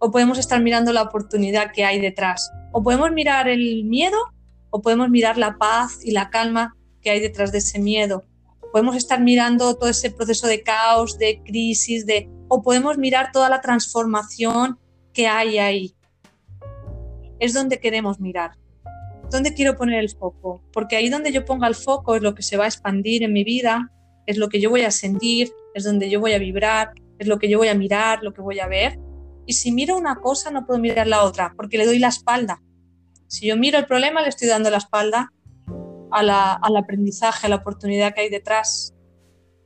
o podemos estar mirando la oportunidad que hay detrás, o podemos mirar el miedo, o podemos mirar la paz y la calma que hay detrás de ese miedo podemos estar mirando todo ese proceso de caos, de crisis, de, o podemos mirar toda la transformación que hay ahí. Es donde queremos mirar. ¿Dónde quiero poner el foco? Porque ahí donde yo ponga el foco es lo que se va a expandir en mi vida, es lo que yo voy a sentir, es donde yo voy a vibrar, es lo que yo voy a mirar, lo que voy a ver. Y si miro una cosa, no puedo mirar la otra, porque le doy la espalda. Si yo miro el problema, le estoy dando la espalda al aprendizaje, a la oportunidad que hay detrás.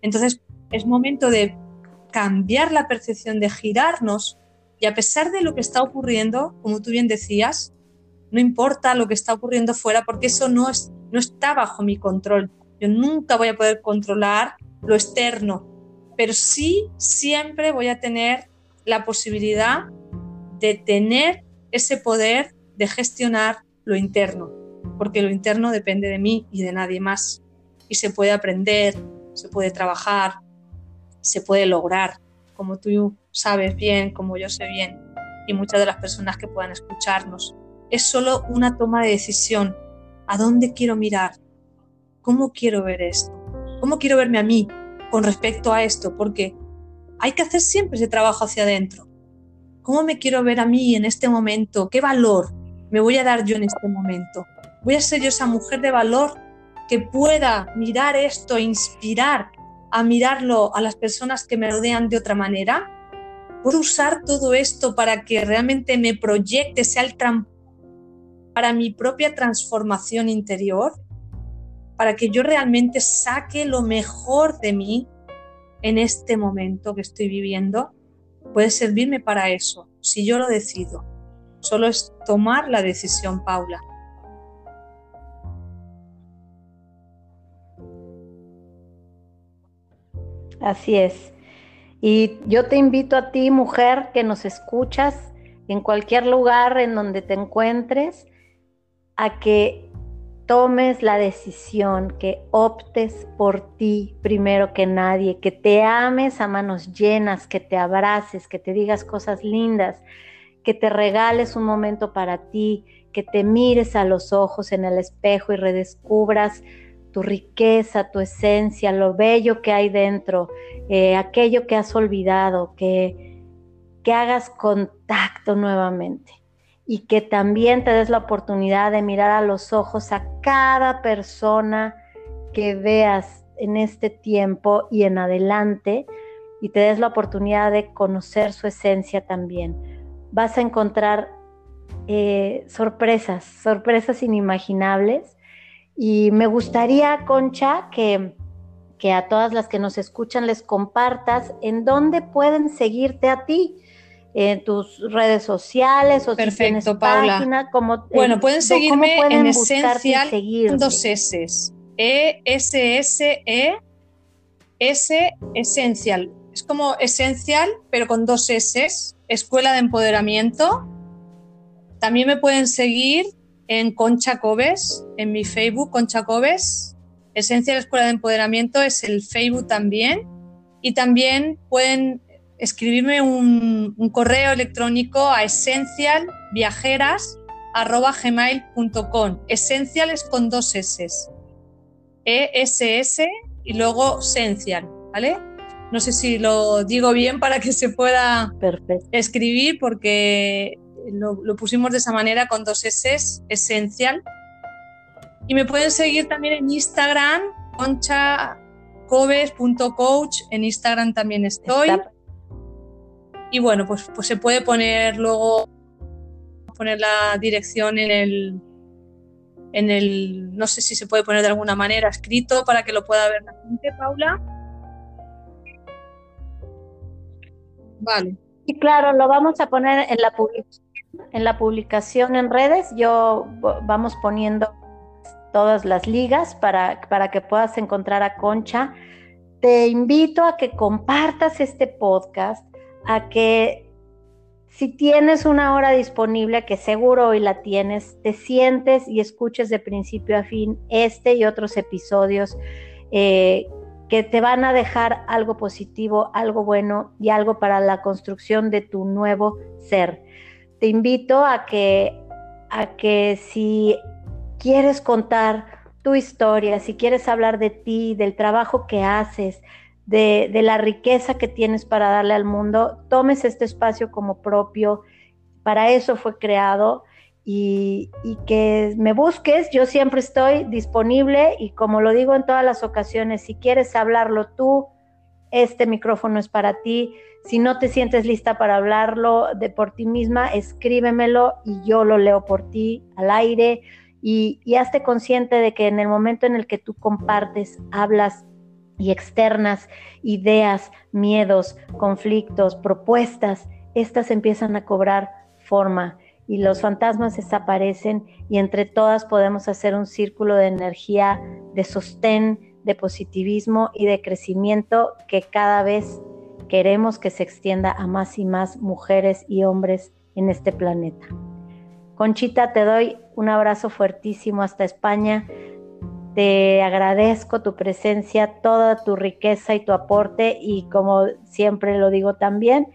Entonces, es momento de cambiar la percepción, de girarnos y a pesar de lo que está ocurriendo, como tú bien decías, no importa lo que está ocurriendo fuera porque eso no, es, no está bajo mi control. Yo nunca voy a poder controlar lo externo, pero sí siempre voy a tener la posibilidad de tener ese poder de gestionar lo interno porque lo interno depende de mí y de nadie más. Y se puede aprender, se puede trabajar, se puede lograr, como tú sabes bien, como yo sé bien, y muchas de las personas que puedan escucharnos. Es solo una toma de decisión. ¿A dónde quiero mirar? ¿Cómo quiero ver esto? ¿Cómo quiero verme a mí con respecto a esto? Porque hay que hacer siempre ese trabajo hacia adentro. ¿Cómo me quiero ver a mí en este momento? ¿Qué valor me voy a dar yo en este momento? voy a ser yo esa mujer de valor que pueda mirar esto inspirar a mirarlo a las personas que me rodean de otra manera. Puedo usar todo esto para que realmente me proyecte, sea el para mi propia transformación interior, para que yo realmente saque lo mejor de mí en este momento que estoy viviendo. Puede servirme para eso, si yo lo decido. Solo es tomar la decisión, Paula.
Así es. Y yo te invito a ti, mujer, que nos escuchas en cualquier lugar en donde te encuentres, a que tomes la decisión, que optes por ti primero que nadie, que te ames a manos llenas, que te abraces, que te digas cosas lindas, que te regales un momento para ti, que te mires a los ojos en el espejo y redescubras tu riqueza, tu esencia, lo bello que hay dentro, eh, aquello que has olvidado, que, que hagas contacto nuevamente y que también te des la oportunidad de mirar a los ojos a cada persona que veas en este tiempo y en adelante y te des la oportunidad de conocer su esencia también. Vas a encontrar eh, sorpresas, sorpresas inimaginables y me gustaría, Concha, que, que a todas las que nos escuchan les compartas en dónde pueden seguirte a ti en tus redes sociales o
Perfecto, si tienes Paula. como bueno pueden seguirme en esencial con dos S E S S E S esencial es como esencial pero con dos S escuela de empoderamiento también me pueden seguir en Concha Cobes, en mi Facebook, Concha Cobes. Esencia de la Escuela de Empoderamiento es el Facebook también. Y también pueden escribirme un, correo electrónico a esencialviajeras.gmail.com. Esencial con dos S. E-S-S y luego Esencial, ¿vale? No sé si lo digo bien para que se pueda escribir porque lo, pusimos de esa manera con dos S, esencial. Y me pueden seguir también en Instagram, conchacobes.coach, en Instagram también estoy. Y bueno, pues, pues se puede poner luego, poner la dirección en el, en el, no sé si se puede poner de alguna manera escrito para que lo pueda ver la gente, Paula.
Vale. Y claro, lo vamos a poner en la publicación en la publicación en redes yo vamos poniendo todas las ligas para, para que puedas encontrar a Concha te invito a que compartas este podcast, a que si tienes una hora disponible, que seguro hoy la tienes, te sientes y escuches de principio a fin este y otros episodios eh, que te van a dejar algo positivo, algo bueno y algo para la construcción de tu nuevo ser. Te invito a que, a que si quieres contar tu historia, si quieres hablar de ti, del trabajo que haces, de, la riqueza que tienes para darle al mundo, tomes este espacio como propio. Para eso fue creado y, que me busques, yo siempre estoy disponible y como lo digo en todas las ocasiones, si quieres hablarlo tú, este micrófono es para ti. Si no te sientes lista para hablarlo de por ti misma, escríbemelo y yo lo leo por ti al aire. Y hazte consciente de que en el momento en el que tú compartes, hablas y externas ideas, miedos, conflictos, propuestas, estas empiezan a cobrar forma y los fantasmas desaparecen y entre todas podemos hacer un círculo de energía, de sostén, de positivismo y de crecimiento que cada vez queremos que se extienda a más y más mujeres y hombres en este planeta. Conchita, te doy un abrazo fuertísimo hasta España. Te agradezco tu presencia, toda tu riqueza y tu aporte y como siempre lo digo también,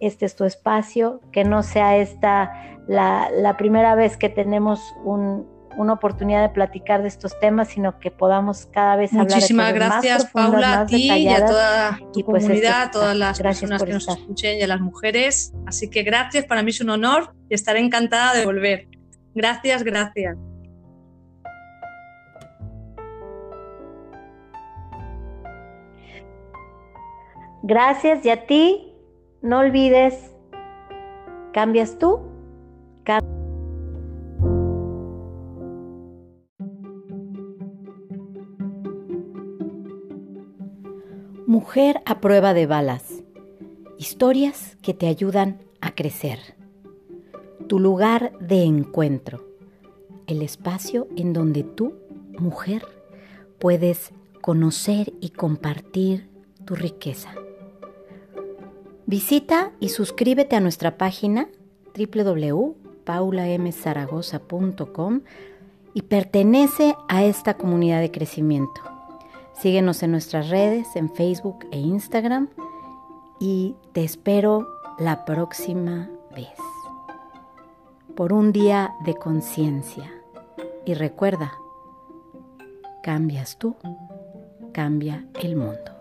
este es tu espacio, que no sea esta la, primera vez que tenemos una oportunidad de platicar de estos temas, sino que podamos cada vez hablar
Muchísimas de gracias, Paula, a ti y a toda tu pues comunidad, a todas las personas que nos escuchen y a las mujeres. Así que gracias, para mí es un honor y estaré encantada de volver. Gracias, gracias.
Gracias y a ti, no olvides, cambias tú Mujer a prueba de balas. Historias que te ayudan a crecer. Tu lugar de encuentro. El espacio en donde tú, mujer, puedes conocer y compartir tu riqueza. Visita y suscríbete a nuestra página www paulamzaragoza.com y pertenece a esta comunidad de crecimiento. Síguenos en nuestras redes, en Facebook e Instagram y te espero la próxima vez. Por un día de conciencia. Y recuerda, cambias tú, cambia el mundo.